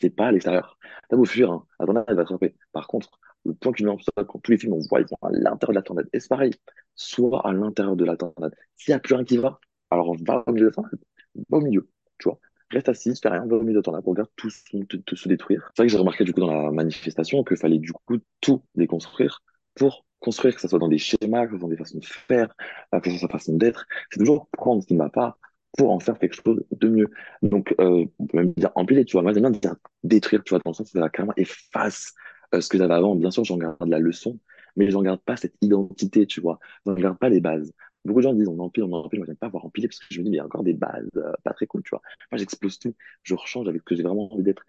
C'est pas à l'extérieur. T'as beau fuir, hein, la tornade elle va te frapper. Par contre, le point culminant, c'est quand tous les films, on voit, ils vont à l'intérieur de la tornade. Et c'est pareil, soit à l'intérieur de la tornade. S'il n'y a plus rien qui va, alors va au milieu de la tornade. Va au milieu, tu vois. Reste assis, fais rien, va au milieu de la tornade, regarde tout te, te se détruire. C'est vrai que j'ai remarqué du coup dans la manifestation qu'il fallait du coup tout déconstruire pour construire, que ce soit dans des schémas, que ce soit dans des façons de faire, euh, que ce soit façon d'être. C'est toujours prendre ce qui ne va pas pour en faire quelque chose de mieux. Donc, euh, on peut même dire empiler, tu vois. Moi, j'aime bien dire détruire, tu vois, dans le sens où ça carrément efface euh, ce que j'avais avant. Bien sûr, j'en garde la leçon, mais j'en garde pas cette identité, tu vois. J'en garde pas les bases. Beaucoup de gens disent on empile, on empile. Moi, j'aime pas voir empiler parce que je me dis, mais il y a encore des bases pas très cool, tu vois. Moi, j'explose tout. Je rechange avec ce que j'ai vraiment envie d'être.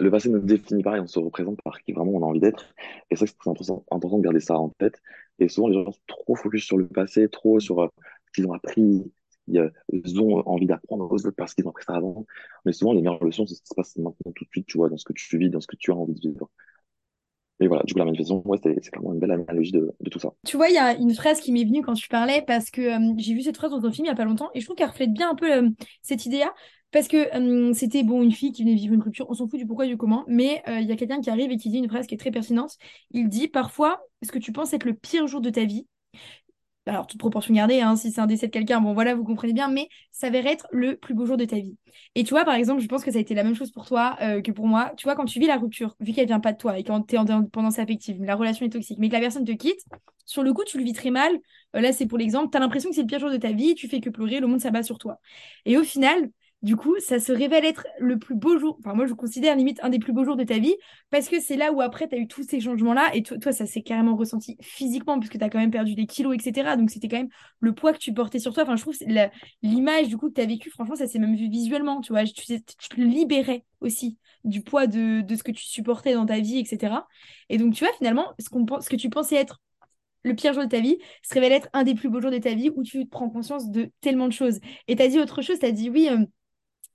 Le passé nous définit pas et on se représente par qui vraiment on a envie d'être. Et c'est très important, important de garder ça en tête. Et souvent, les gens sont trop focus sur le passé, trop sur euh, ce qu'ils ont appris, ils euh, ils ont envie d'apprendre aux autres parce qu'ils ont appris ça avant. Mais souvent, les meilleures leçons, c'est ce qui se passe maintenant tout de suite, tu vois, dans ce que tu vis, dans ce que tu as envie de vivre. Et voilà, du coup, la manifestation, ouais, c'est c'est clairement une belle analogie de, de tout ça. Tu vois, il y a une phrase qui m'est venue quand tu parlais parce que euh, j'ai vu cette phrase dans un film il y a pas longtemps et je trouve qu'elle reflète bien un peu euh, cette idée-là parce que c'était bon une fille qui venait vivre une rupture, on s'en fout du pourquoi du comment, mais euh, il y a quelqu'un qui arrive et qui dit une phrase qui est très pertinente. Il dit parfois ce que tu penses être le pire jour de ta vie alors toute proportion gardée, hein, si c'est un décès de quelqu'un, bon voilà, vous comprenez bien, mais ça va être le plus beau jour de ta vie. Et tu vois, par exemple, je pense que ça a été la même chose pour toi euh, que pour moi. Tu vois, quand tu vis la rupture, vu qu'elle vient pas de toi et quand tu es en dépendance affective, la relation est toxique, mais que la personne te quitte, sur le coup, tu le vis très mal. Euh, là, c'est pour l'exemple, tu as l'impression que c'est le pire jour de ta vie, tu fais que pleurer, le monde s'abat sur toi. Et au final, du coup, ça se révèle être le plus beau jour. Enfin, moi, je considère limite un des plus beaux jours de ta vie parce que c'est là où après, tu as eu tous ces changements-là et toi, ça s'est carrément ressenti physiquement puisque tu as quand même perdu des kilos, etc. Donc, c'était quand même le poids que tu portais sur toi. Enfin, je trouve l'image du coup que tu as vécu, franchement, ça s'est même vu visuellement. Tu vois, tu, te libérais aussi du poids de, de ce que tu supportais dans ta vie, etc. Et donc, tu vois, finalement, ce ce que tu pensais être le pire jour de ta vie se révèle être un des plus beaux jours de ta vie où tu prends conscience de tellement de choses. Et tu as dit autre chose, tu as dit oui. euh,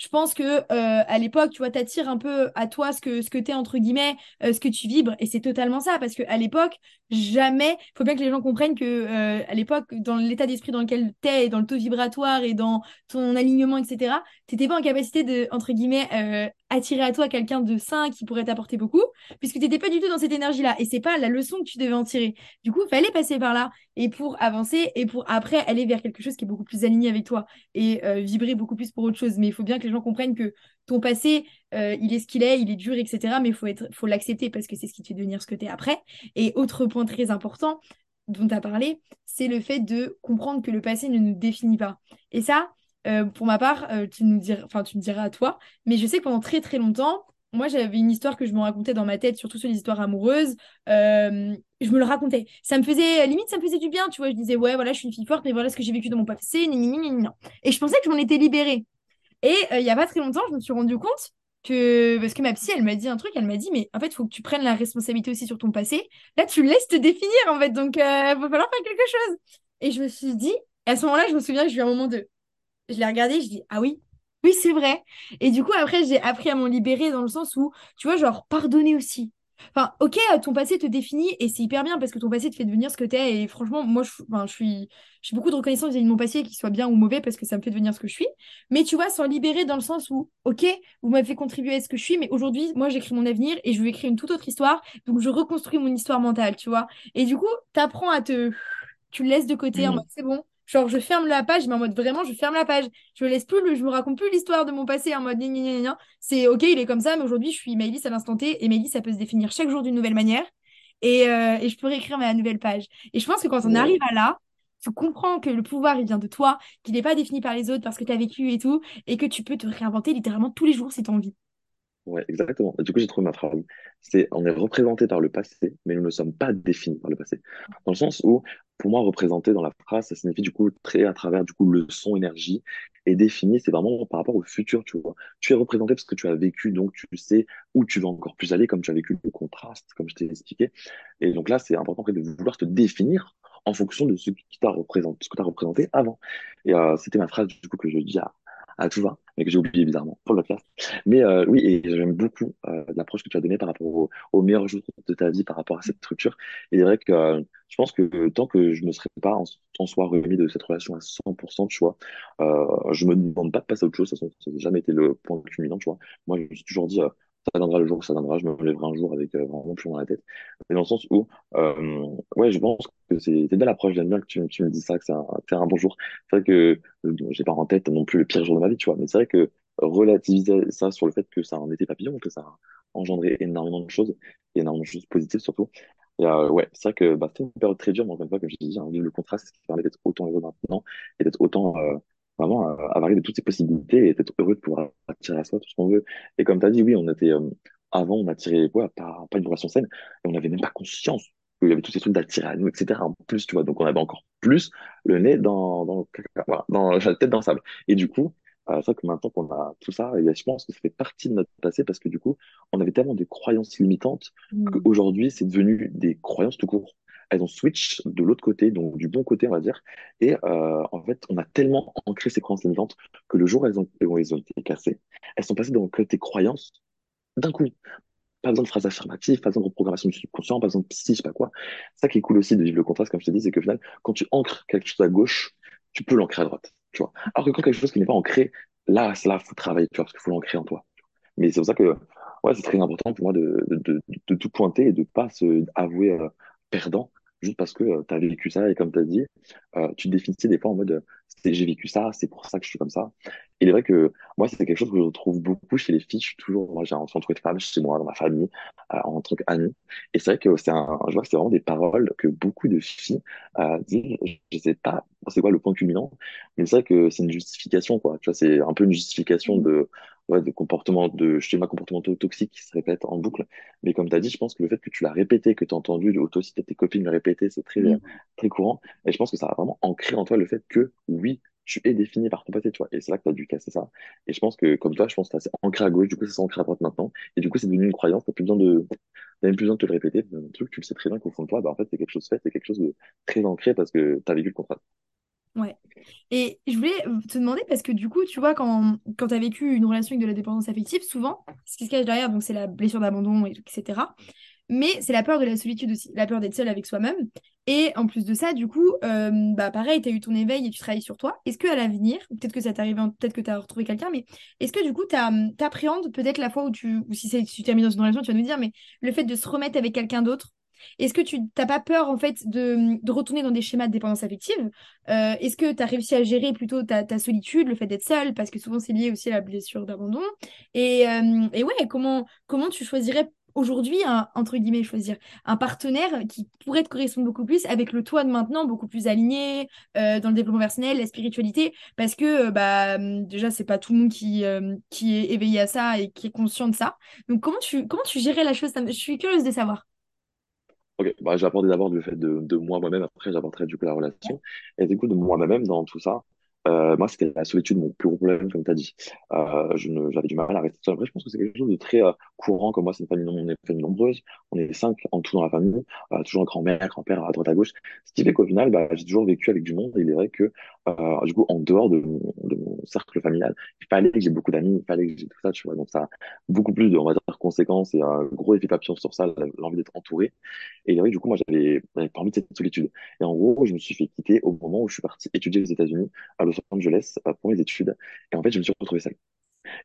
je pense que euh, à l'époque, tu vois, t'attires un peu à toi ce que ce que t'es entre guillemets, euh, ce que tu vibres, et c'est totalement ça, parce que à l'époque, jamais, faut bien que les gens comprennent que euh, à l'époque, dans l'état d'esprit dans lequel t'es, et dans le taux vibratoire et dans ton alignement, etc., t'étais pas en capacité de entre guillemets attirer à toi quelqu'un de sain qui pourrait t'apporter beaucoup, puisque t'étais pas du tout dans cette énergie-là, et c'est pas la leçon que tu devais en tirer. Du coup, fallait passer par là, et pour avancer, et pour après aller vers quelque chose qui est beaucoup plus aligné avec toi et vibrer beaucoup plus pour autre chose. Mais il faut bien que les gens comprennent que ton passé, euh, il est ce qu'il est, il est dur, etc. Mais il faut l'accepter parce que c'est ce qui te fait devenir ce que tu es après. Et autre point très important dont tu as parlé, c'est le fait de comprendre que le passé ne nous définit pas. Et ça, euh, pour ma part, euh, tu nous diras, enfin, tu me diras à toi, mais je sais que pendant très très longtemps, moi j'avais une histoire que je me racontais dans ma tête, surtout sur les histoires amoureuses. je me le racontais. Ça me faisait, limite, ça me faisait du bien, tu vois. Je disais, ouais, voilà, je suis une fille forte, mais voilà ce que j'ai vécu dans mon passé. Et je pensais que je m'en étais libérée. Et euh, il y a pas très longtemps, je me suis rendu compte que, parce que ma psy, elle m'a dit un truc, elle m'a dit, mais en fait, il faut que tu prennes la responsabilité aussi sur ton passé. Là, tu laisses te définir, en fait, donc il va falloir faire quelque chose. Et je me suis dit, à ce moment-là, je me souviens que j'ai eu un moment de, je l'ai regardé, je dis, ah oui, oui, c'est vrai. Et du coup, après, j'ai appris à m'en libérer dans le sens où, tu vois, genre, pardonner aussi. Enfin, ok, euh, ton passé te définit et c'est hyper bien parce que ton passé te fait devenir ce que t'es. Et franchement, moi, je, enfin, je suis, j'ai beaucoup de reconnaissance vis-à-vis de mon passé, qu'il soit bien ou mauvais, parce que ça me fait devenir ce que je suis. Mais tu vois, s'en libérer dans le sens où, ok, vous m'avez fait contribuer à ce que je suis, mais aujourd'hui, moi, j'écris mon avenir et je vais écrire une toute autre histoire. Donc, je reconstruis mon histoire mentale, tu vois. Et du coup, t'apprends à te, tu le laisses de côté en mode, Mhm. c'est bon. Genre, je ferme la page, mais en mode vraiment, je ferme la page. Je laisse plus, le, je me raconte plus l'histoire de mon passé en mode. C'est ok, il est comme ça, mais aujourd'hui, je suis Maëlys à l'instant T. Et Maëlys, ça peut se définir chaque jour d'une nouvelle manière. Et, euh, et je peux réécrire ma nouvelle page. Et je pense que quand on arrive à là, tu comprends que le pouvoir, il vient de toi, qu'il n'est pas défini par les autres parce que tu as vécu et tout, et que tu peux te réinventer littéralement tous les jours si tu as envie. ouais, exactement. Du coup, j'ai trouvé ma phrase. C'est, on est représenté par le passé, mais nous ne sommes pas définis par le passé. Dans le sens où pour moi, représenter dans la phrase, ça signifie du coup très à travers du coup le son, énergie et défini, c'est vraiment par rapport au futur, tu vois. Tu es représenté parce que tu as vécu, donc tu sais où tu vas encore plus aller, comme tu as vécu le contraste, comme je t'ai expliqué. Et donc là, c'est important de vouloir te définir en fonction de ce qui t'a représenté, ce que tu as représenté avant. Et euh, c'était ma phrase du coup que je dis à, à tout va, mais que j'ai oublié bizarrement pour le classe. Mais euh, oui, et j'aime beaucoup euh, l'approche que tu as donnée par rapport au, au meilleur jour de ta vie, par rapport à cette structure. Et c'est vrai que euh, je pense que tant que je ne serais pas en, en soi remis de cette relation à 100%, tu vois, je me demande pas de passer à autre chose. De toute façon, ça n'a jamais été le point culminant, tu vois. Moi, je me suis toujours dit, ça viendra le jour ça viendra, je me lèverai un jour avec euh, vraiment plus dans la tête. Mais dans le sens où, euh, ouais, je pense que c'est une belle approche. J'aime bien que tu, me dis ça, que c'est un, bon jour. C'est vrai que euh, j'ai pas en tête non plus le pire jour de ma vie, tu vois. Mais c'est vrai que relativiser ça sur le fait que ça un été papillon, que ça a engendré énormément de choses, énormément de choses positives surtout. Et euh, ouais, c'est vrai que bah, c'est une période très dure, mais encore une fois, comme je dit, hein, le contraste, c'est ce qui permet d'être autant heureux maintenant et d'être autant vraiment euh, avare de toutes ces possibilités et d'être heureux de pouvoir attirer à soi tout ce qu'on veut. Et comme tu as dit, oui, on était euh, avant, on attirait ouais, pas, pas une relation saine et on n'avait même pas conscience qu'il y avait tous ces trucs d'attirer à nous, etc. En plus, tu vois, donc on avait encore plus le nez dans, dans, le caca, voilà, dans la tête dans le sable. Et du coup, euh, c'est vrai que maintenant qu'on a tout ça, et je pense que ça fait partie de notre passé parce que du coup, on avait tellement de croyances limitantes Mm. qu'aujourd'hui, c'est devenu des croyances tout court. Elles ont switch de l'autre côté, donc du bon côté, on va dire. Et euh, en fait, on a tellement ancré ces croyances limitantes que le jour où elles ont, elles ont été cassées, elles sont passées dans côté croyances d'un coup. Pas besoin de phrases affirmatives, pas besoin de reprogrammation du subconscient, pas besoin de psy, je sais pas quoi. Ça qui est cool aussi de vivre le contraste, comme je te dis, c'est que au final, quand tu ancres quelque chose à gauche, tu peux l'ancrer à droite, tu vois. Alors que quand quelque chose qui n'est pas ancré, là, là, faut travailler, tu vois, parce qu'il faut l'ancrer en toi. Mais c'est pour ça que, ouais, c'est très important pour moi de, de, tout pointer et de pas se avouer euh, perdant juste parce que tu as vécu ça et comme tu as dit, euh, tu définissais des fois en mode, euh, j'ai vécu ça, c'est pour ça que je suis comme ça. Et il est vrai que moi, c'est quelque chose que je retrouve beaucoup chez les filles. Je suis toujours, moi, j'ai un de femmes chez moi, dans ma famille, euh, en tant qu'amie. Et c'est vrai que c'est un, je vois que c'est vraiment des paroles que beaucoup de filles euh, disent. Je sais pas c'est quoi le point culminant, mais c'est vrai que c'est une justification, quoi. Tu vois, c'est un peu une justification de, ouais, de comportements, de schémas comportementaux toxiques qui se répètent en boucle. Mais comme tu as dit, je pense que le fait que tu l'as répété, que tu as entendu, toi aussi, tes copines le répéter, c'est très, Mm. très courant. Et je pense que ça a vraiment ancré en toi le fait que, oui, tu es défini par ton passé, tu vois. Et c'est là que tu as dû casser ça. Et je pense que, comme toi, je pense que c'est ancré à gauche, du coup, c'est ancré à droite maintenant. Et du coup, c'est devenu une croyance, t'as plus besoin de, même plus besoin de te le répéter. Un truc, tu le sais très bien qu'au fond de toi, bah, en c'est quelque chose fait, c'est quelque chose de très ancré parce que tu as vécu le contrat. Ouais. Et je voulais te demander, parce que du coup, tu vois, quand, quand tu as vécu une relation avec de la dépendance affective, souvent, ce qui se cache derrière, donc c'est la blessure d'abandon, et- etc. Mais c'est la peur de la solitude aussi, la peur d'être seule avec soi-même. Et en plus de ça, du coup, euh, bah pareil, tu as eu ton éveil et tu travailles sur toi. Est-ce qu'à l'avenir, peut-être que ça en- peut-être que tu as retrouvé quelqu'un, mais est-ce que du coup, tu appréhendes peut-être la fois où tu, ou si tu termines dans une relation, tu vas nous dire, mais le fait de se remettre avec quelqu'un d'autre, est-ce que tu t'as pas peur en fait de, de retourner dans des schémas de dépendance affective? Euh, est-ce que tu as réussi à gérer plutôt ta, solitude, le fait d'être seule, parce que souvent c'est lié aussi à la blessure d'abandon? Et, euh, et ouais, comment, comment tu choisirais aujourd'hui, entre guillemets, choisir un partenaire qui pourrait te correspondre beaucoup plus avec le toi de maintenant, beaucoup plus aligné euh, dans le développement personnel, la spiritualité, parce que euh, bah, hum, déjà, c'est pas tout le monde qui, euh, qui est éveillé à ça et qui est conscient de ça. Donc, comment tu, comment tu gérais la chose? Je suis curieuse de savoir. Ok, bah, abordé d'abord le fait de, moi moi-même, après j'aborderai du coup la relation. Et du coup, de moi même dans tout ça, euh, moi c'était la solitude, mon plus gros problème, comme tu as dit. Euh, j'avais du mal à rester seul. Après, je pense que c'est quelque chose de très euh, courant, comme moi, c'est une famille, on est une famille nombreuse, on est cinq en tout dans la famille, euh, toujours grand-mère, grand-père à droite à gauche. Ce qui fait qu'au final, bah, j'ai toujours vécu avec du monde, et il est vrai que, euh, du coup, en dehors de mon, cercle familial, il fallait que j'ai beaucoup d'amis, il fallait que j'ai tout ça, tu vois. Donc ça a beaucoup plus de, on va dire, conséquences et un gros effet papillon sur ça, l'envie d'être entouré. Et oui, du coup, moi, j'avais pas envie de cette solitude. Et en gros, je me suis fait quitter au moment où je suis parti étudier aux États-Unis, à Los Angeles, euh, pour mes études. Et en fait, je me suis retrouvé seul.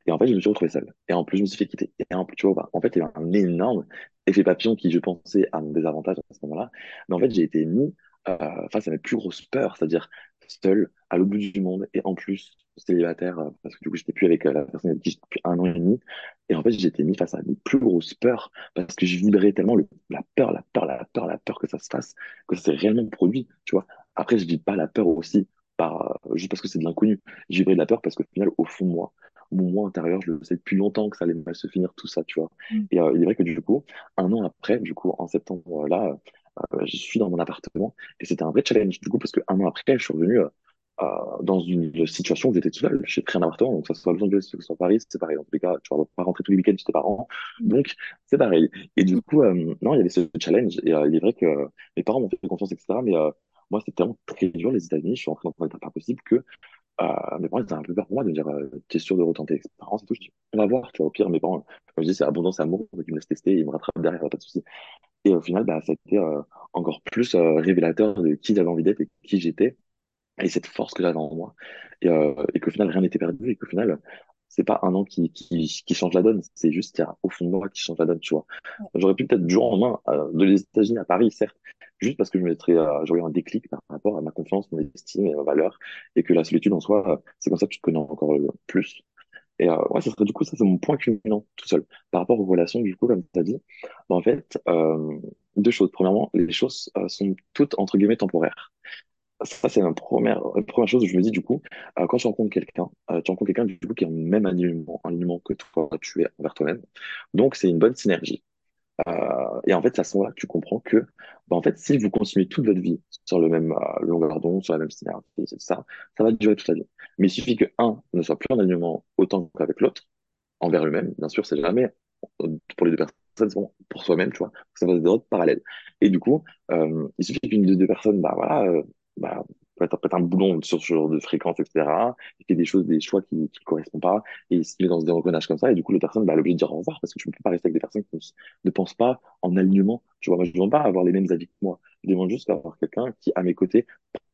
Et en fait, je me suis retrouvé seul. Et en plus, je me suis fait quitter. Et en plus, tu vois, bah, en fait, il y a un énorme effet papillon qui, je pensais, à mon désavantage à ce moment-là. Mais en fait, j'ai été mis euh, face à mes plus grosses peurs, c'est-à-dire seul, à l'autre bout du monde, et en plus, célibataire, euh, parce que du coup, j'étais plus avec euh, la personne avec qui j'étais depuis un an et demi. Et en fait, été mis face à mes plus grosses peurs, parce que je vibrais tellement le, la peur, la peur, la peur, la peur que ça se fasse, que ça s'est réellement produit, tu vois. Après, je vis pas la peur aussi, par, euh, juste parce que c'est de l'inconnu. Je vibrais de la peur parce qu'au final, au fond de moi, mon moi intérieur, je le sais depuis longtemps que ça allait mal se finir, tout ça, tu vois. Mm. Et euh, il est vrai que du coup, un an après, du coup, en septembre, là, euh, je suis dans mon appartement et c'était un vrai challenge du coup parce que un an après, je suis revenu euh, euh, dans une situation où j'étais tout seul. J'ai pris un appartement, donc ça soit Los Angeles, que ce soit Paris, c'est pareil. Dans tous les cas, tu vas pas rentrer tous les week-ends chez tes parents, donc c'est pareil. Et du coup, euh, non, il y avait ce challenge et il est vrai que mes parents m'ont fait confiance, etc. Mais moi, c'était vraiment très dur les États-Unis. Je suis rentré dans un état pas possible que euh, mes parents étaient un peu peur pour moi de me dire, euh, t'es sûr de retenter l'expérience et tout. Je dis, on va voir, tu vois, au pire, mes parents, comme je dis, c'est abondance amour, donc ils me laissent tester et ils me rattrapent derrière, pas de souci. Et au final, bah, ça a été euh, encore plus euh, révélateur de qui j'avais envie d'être et qui j'étais et cette force que j'avais en moi. Et, euh, et qu'au final, rien n'était perdu et qu'au final, c'est pas un an qui, qui, qui change la donne, c'est juste qu'il y a au fond de moi qui change la donne, tu vois. J'aurais pu peut-être du jour au lendemain euh, de les États-Unis à Paris, certes, juste parce que je mettrais, euh, j'aurais un déclic par rapport à ma confiance, mon estime et ma valeur, et que la solitude en soi, euh, c'est comme ça que tu te connais encore plus. Et euh, ouais, ça serait du coup, ça c'est mon point culminant tout seul. Par rapport aux relations, du coup, comme tu as dit, bah, en fait, euh, deux choses. Premièrement, les choses euh, sont toutes, entre guillemets, temporaires. Ça, c'est la première, la première chose où je me dis, du coup, euh, quand tu rencontres quelqu'un, euh, tu rencontres quelqu'un, du coup, qui est en même alignement, alignement que toi, tu es envers toi-même. Donc, c'est une bonne synergie. Euh, et en fait, c'est à ce que tu comprends que, bah, en fait, si vous continuez toute votre vie sur le même euh, longueur d'onde, sur la même synergie, ça, ça va durer toute la vie. Mais il suffit que un ne soit plus en alignement autant qu'avec l'autre, envers eux-mêmes, bien sûr, c'est jamais euh, pour les deux personnes, bon, pour soi-même, tu vois, ça va être des parallèles. Et du coup, euh, il suffit qu'une des deux personnes, bah voilà, euh, bah, peut-être peut un boulon sur ce genre de fréquence, etc., et qu'il y ait des choses, des choix qui ne correspondent pas, et il se met dans ce engrenages comme ça, et du coup, la personne, bah, elle est obligée de dire au revoir, parce que tu ne peux pas rester avec des personnes qui ne pensent pas en alignement. Tu vois, moi, je ne demande pas à avoir les mêmes avis que moi. Je demande juste à avoir quelqu'un qui, à mes côtés,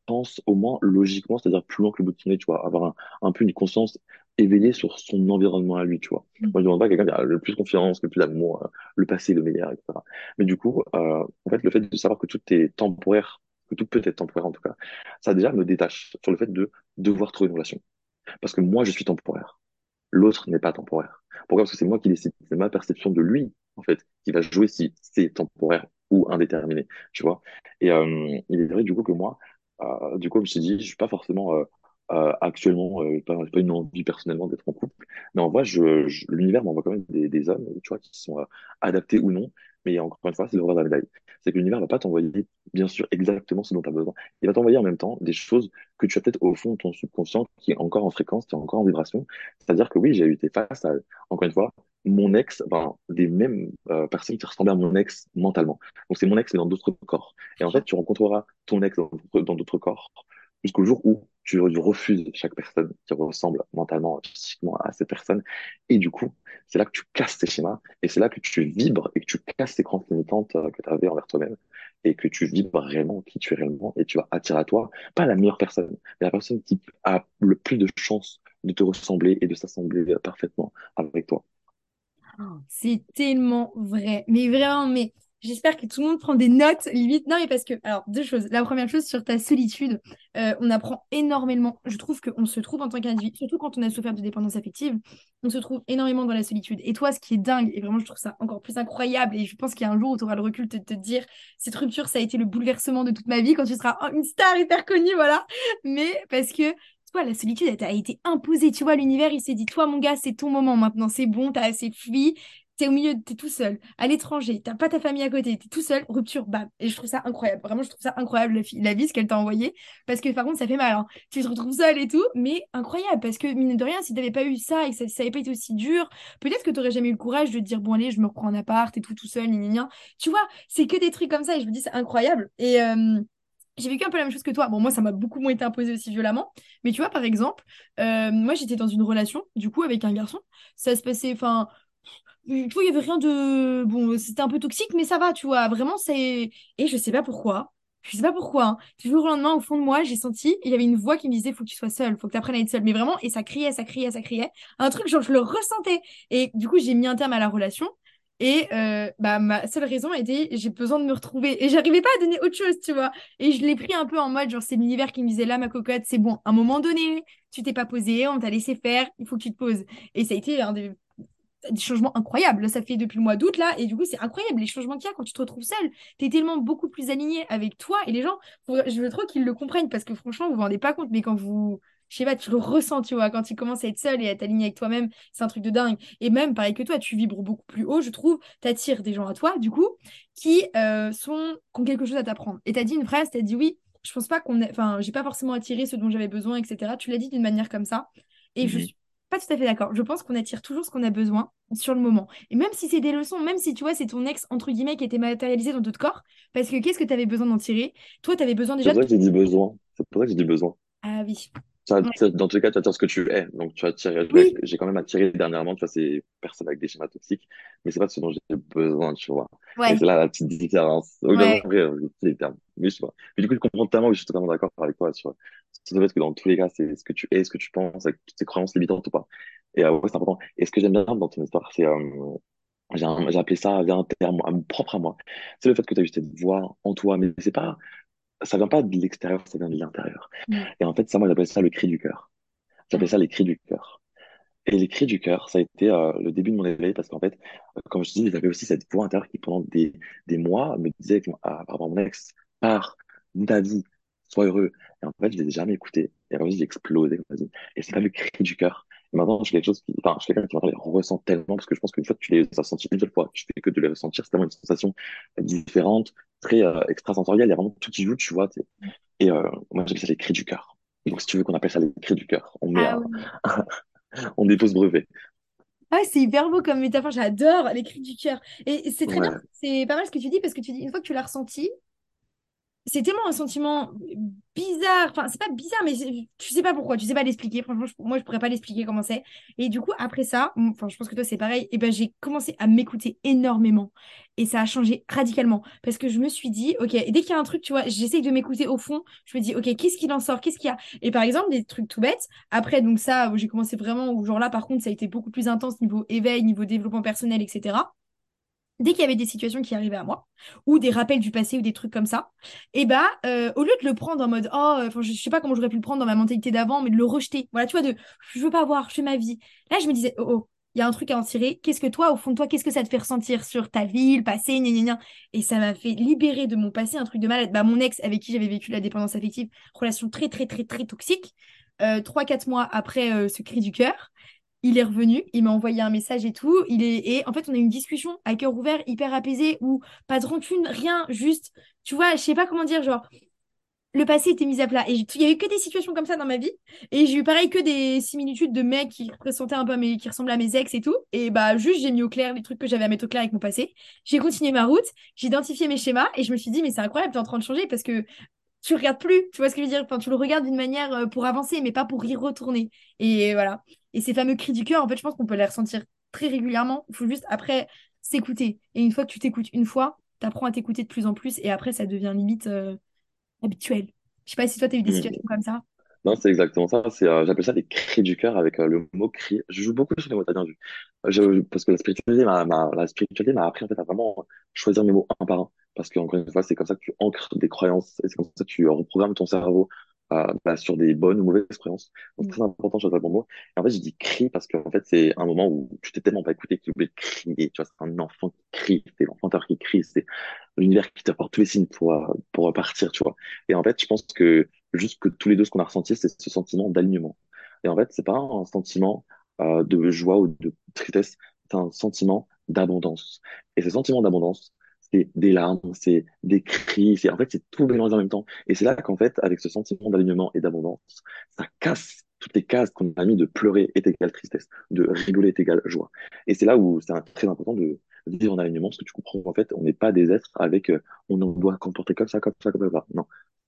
pense au moins logiquement, c'est-à-dire plus loin que le bout de son nez, tu vois, avoir un, un peu une conscience éveillée sur son environnement à lui, tu vois. Mm. Moi, je demande pas à quelqu'un qui a le plus confiance, le plus d'amour, euh, le passé, le meilleur, etc. Mais du coup, euh, en fait, le fait de savoir que tout est temporaire, tout peut être temporaire en tout cas, ça déjà me détache sur le fait de devoir trouver une relation. Parce que moi, je suis temporaire. L'autre n'est pas temporaire. Pourquoi? Parce que c'est moi qui décide. C'est ma perception de lui, en fait, qui va jouer si c'est temporaire ou indéterminé, tu vois? Et euh, il est vrai, du coup, que moi, euh, du coup, je t'ai dit, je suis pas forcément euh, actuellement, euh, pas, pas une envie personnellement d'être en couple, mais en vrai, je, l'univers m'envoie quand même des, hommes, tu vois, qui sont adaptés ou non. Mais encore une fois, c'est le revers de la médaille. C'est que l'univers va pas t'envoyer, bien sûr, exactement ce dont tu as besoin. Il va t'envoyer en même temps des choses que tu as peut-être au fond de ton subconscient qui est encore en fréquence, qui est encore en vibration. C'est-à-dire que oui, j'ai été face à, encore une fois, mon ex, ben, des mêmes euh, personnes qui ressemblaient à mon ex mentalement. Donc c'est mon ex, mais dans d'autres corps. Et en fait, tu rencontreras ton ex dans dans d'autres corps jusqu'au jour où tu refuses chaque personne qui ressemble mentalement, physiquement à cette personne. Et du coup, c'est là que tu casses tes schémas et c'est là que tu vibres et que tu casses tes croyances limitantes euh, que tu avais envers toi-même et que tu vibres réellement qui tu es réellement et tu vas attirer à toi, pas la meilleure personne, mais la personne qui a le plus de chances de te ressembler et de s'assembler parfaitement avec toi. C'est tellement vrai. Mais vraiment, mais j'espère que tout le monde prend des notes, limite. Non, mais parce que, alors, deux choses. La première chose, sur ta solitude, euh, on apprend énormément. Je trouve qu'on se trouve en tant qu'individu, surtout quand on a souffert de dépendance affective, on se trouve énormément dans la solitude. Et toi, ce qui est dingue, et vraiment, je trouve ça encore plus incroyable, et je pense qu'il y a un jour où tu auras le recul de te dire, cette rupture, ça a été le bouleversement de toute ma vie quand tu seras une star hyper connue, voilà. Mais parce que toi, la solitude, elle t'a été imposée. Tu vois, l'univers, il s'est dit, toi, mon gars, c'est ton moment maintenant. C'est bon, t'as assez fui. T'es au milieu, t'es tout seul, à l'étranger, t'as pas ta famille à côté, t'es tout seul, rupture, bam. Et je trouve ça incroyable. Vraiment, je trouve ça incroyable, la, la vie, ce qu'elle t'a envoyé. Parce que par contre, ça fait mal. hein. Tu te retrouves seul et tout, mais incroyable. Parce que, mine de rien, si t'avais pas eu ça et que ça, ça avait pas été aussi dur, peut-être que t'aurais jamais eu le courage de te dire, bon, allez, je me reprends un appart et tout, tout seul, gna, gna, gna. Tu vois, c'est que des trucs comme ça et je me dis, c'est incroyable. Et. j'ai vécu un peu la même chose que toi. Bon, moi, ça m'a beaucoup moins été imposé aussi violemment. Mais tu vois, par exemple, euh, moi, j'étais dans une relation, du coup, avec un garçon. Ça se passait, enfin, tu vois, il y avait rien de... Bon, c'était un peu toxique, mais ça va, tu vois. Vraiment, c'est... Et je sais pas pourquoi. Je sais pas pourquoi. Hein. Du jour au lendemain, au fond de moi, j'ai senti, il y avait une voix qui me disait, faut que tu sois seule, faut que tu apprennes à être seule. Mais vraiment, et ça criait, ça criait, ça criait. Un truc, genre, je le ressentais. Et du coup, j'ai mis un terme à la relation. Et euh, bah, ma seule raison était, j'ai besoin de me retrouver. Et j'arrivais pas à donner autre chose, tu vois. Et je l'ai pris un peu en mode, genre, c'est l'univers qui me disait, là, ma cocotte, c'est bon. À un moment donné, tu t'es pas posé, on t'a laissé faire, il faut que tu te poses. Et ça a été un des des changements incroyables. Ça fait depuis le mois d'août, là, et du coup, c'est incroyable les changements qu'il y a quand tu te retrouves seul. Tu es tellement beaucoup plus aligné avec toi et les gens. je veux trop qu'ils le comprennent parce que franchement, vous vous rendez pas compte, mais quand vous. je sais pas, tu le ressens, tu vois, quand tu commences à être seul et à t'aligner avec toi-même, c'est un truc de dingue. Et même, pareil que toi, tu vibres beaucoup plus haut, je trouve, t'attires des gens à toi, du coup, qui euh, sont, qui ont quelque chose à t'apprendre. Et t'as dit une phrase, t'as dit oui, je pense pas qu'on ait, enfin, j'ai pas forcément attiré ce dont j'avais besoin, etc. Tu l'as dit d'une manière comme ça. Et je pas tout à fait d'accord. Je pense qu'on attire toujours ce qu'on a besoin sur le moment. Et même si c'est des leçons, même si tu vois, c'est ton ex, entre guillemets, qui était matérialisé dans d'autres corps, parce que qu'est-ce que tu avais besoin d'en tirer? Toi, tu avais besoin C'est déjà pour de... ça que j'ai dit besoin. C'est pour ça que j'ai dit besoin. Ah oui. Ouais. dans tous les cas, tu attires ce que tu es. Donc, tu attires, Oui, j'ai quand même attiré dernièrement, tu vois, ces personnes avec des schémas toxiques, mais c'est pas ce dont j'ai besoin, tu vois. Ouais, c'est là la petite différence. Oui, ouais. termes. Mais je vois. Mais du coup, je comprends tellement, je suis totalement d'accord avec toi, tu vois. Le fait que dans tous les cas, c'est ce que tu es, ce que tu penses, avec toutes tes croyances limitantes ou pas. Et euh, ouais, c'est important. Et ce que j'aime bien dans ton histoire, c'est, euh, j'ai appelé ça, via un terme à- propre à moi. C'est le fait que tu as eu cette voix en toi, mais c'est pas, ça vient pas de l'extérieur, ça vient de l'intérieur. Mm. Et en fait, ça, moi, j'appelle ça le cri du cœur. J'appelle ça les cris du cœur. Et les cris du cœur, ça a été euh, le début de mon éveil parce qu'en fait, euh, comme je dis, j'avais aussi cette voix intérieure qui, pendant des, des mois, me disait que, ah, par rapport à mon ex, pars, ta vie, sois heureux. Et en fait, je l'ai jamais écouté. Et alors, j'ai explosé. Et c'est pas le cri du cœur. Et maintenant, je suis quelque chose qui, enfin, je suis quelqu'un qui les ressent tellement parce que je pense qu'une fois que tu les as sentis une seule fois, tu fais que de les ressentir, c'est tellement une sensation différente, très euh, extrasensorielle. Il y a vraiment tout qui joue, tu vois. t'sais. Et euh, moi, j'appelle ça les cris du cœur. Donc, si tu veux qu'on appelle ça les cris du cœur, on met ah on dépose brevet. Ah, c'est hyper beau comme métaphore, j'adore les cris du cœur. Et c'est très bien, c'est pas mal ce que tu dis parce que tu dis, une fois que tu l'as ressenti, c'est tellement un sentiment bizarre. Enfin, c'est pas bizarre, mais tu sais pas pourquoi, tu sais pas l'expliquer. Franchement, je- moi, je pourrais pas l'expliquer comment c'est. Et du coup, après ça, enfin, je pense que toi, c'est pareil. Et ben, j'ai commencé à m'écouter énormément. Et ça a changé radicalement. Parce que je me suis dit, OK, et dès qu'il y a un truc, tu vois, j'essaye de m'écouter au fond. Je me dis, OK, qu'est-ce qu'il en sort? Qu'est-ce qu'il y a? Et par exemple, des trucs tout bêtes. Après, donc ça, j'ai commencé vraiment, genre là, par contre, ça a été beaucoup plus intense niveau éveil, niveau développement personnel, etc dès qu'il y avait des situations qui arrivaient à moi, ou des rappels du passé, ou des trucs comme ça, et bah, euh, au lieu de le prendre en mode, oh, euh, enfin, je sais pas comment j'aurais pu le prendre dans ma mentalité d'avant, mais de le rejeter, voilà, tu vois, de, je veux pas voir, je fais ma vie. Là, je me disais, oh, oh, il y a un truc à en tirer. Qu'est-ce que toi, au fond de toi, qu'est-ce que ça te fait ressentir sur ta vie, le passé. Et ça m'a fait libérer de mon passé un truc de malade. Bah, mon ex, avec qui j'avais vécu la dépendance affective, relation très, très, très, très toxique. Euh, Trois, quatre mois après euh, ce cri du cœur, il est revenu, il m'a envoyé un message et tout. Il est et en fait on a eu une discussion à cœur ouvert, hyper apaisée, où pas de rancune, rien, juste, tu vois, je sais pas comment dire, genre le passé était mis à plat. Et il y a eu que des situations comme ça dans ma vie. Et j'ai eu pareil que des similitudes de mecs qui un peu qui ressemblaient à mes ex et tout. Et bah juste j'ai mis au clair les trucs que j'avais à mettre au clair avec mon passé. J'ai continué ma route, j'ai identifié mes schémas et je me suis dit mais c'est incroyable, t'es en train de changer parce que tu regardes plus, tu vois ce que je veux dire? Enfin, tu le regardes d'une manière euh, pour avancer, mais pas pour y retourner. Et voilà. Et ces fameux cris du cœur, en fait, je pense qu'on peut les ressentir très régulièrement. Il faut juste après s'écouter. Et une fois que tu t'écoutes une fois, tu apprends à t'écouter de plus en plus. Et après, ça devient limite euh, habituel. Je sais pas si toi, tu as eu des situations Mm. comme ça. Non, c'est exactement ça. C'est, euh, j'appelle ça des cris du cœur avec euh, le mot cri. Je joue beaucoup sur les mots, t'as bien vu. Je, parce que la spiritualité m'a, m'a- la spiritualité m'a appris en fait à vraiment choisir mes mots un par un. Parce qu'encore une fois, c'est comme ça que tu ancres des croyances et c'est comme ça que tu reprogrammes ton cerveau euh, bah, sur des bonnes ou mauvaises croyances. Donc c'est Mm. très important le bon mot. Et en fait, j'ai dit cri parce qu'en fait, c'est un moment où tu t'es tellement pas écouté que tu oublies de crier. Tu vois, c'est un enfant qui crie, c'est l'enfant intérieur qui crie, c'est l'univers qui t'apporte tous les signes pour, euh, pour repartir, tu vois. Et en fait, je pense que juste que tous les deux, ce qu'on a ressenti, c'est ce sentiment d'alignement. Et en fait, c'est pas un sentiment euh, de joie ou de tristesse, c'est un sentiment d'abondance. Et ce sentiment d'abondance, c'est des larmes, c'est des cris, c'est en fait, c'est tout mélangé en même temps. Et c'est là qu'en fait, avec ce sentiment d'alignement et d'abondance, ça casse toutes les cases qu'on a mis de pleurer est égal tristesse, de rigoler est égal joie. Et c'est là où c'est très important de vivre en alignement, parce que tu comprends, en fait, on n'est pas des êtres avec, euh, on doit comporter comme ça, comme ça, comme ça. Non,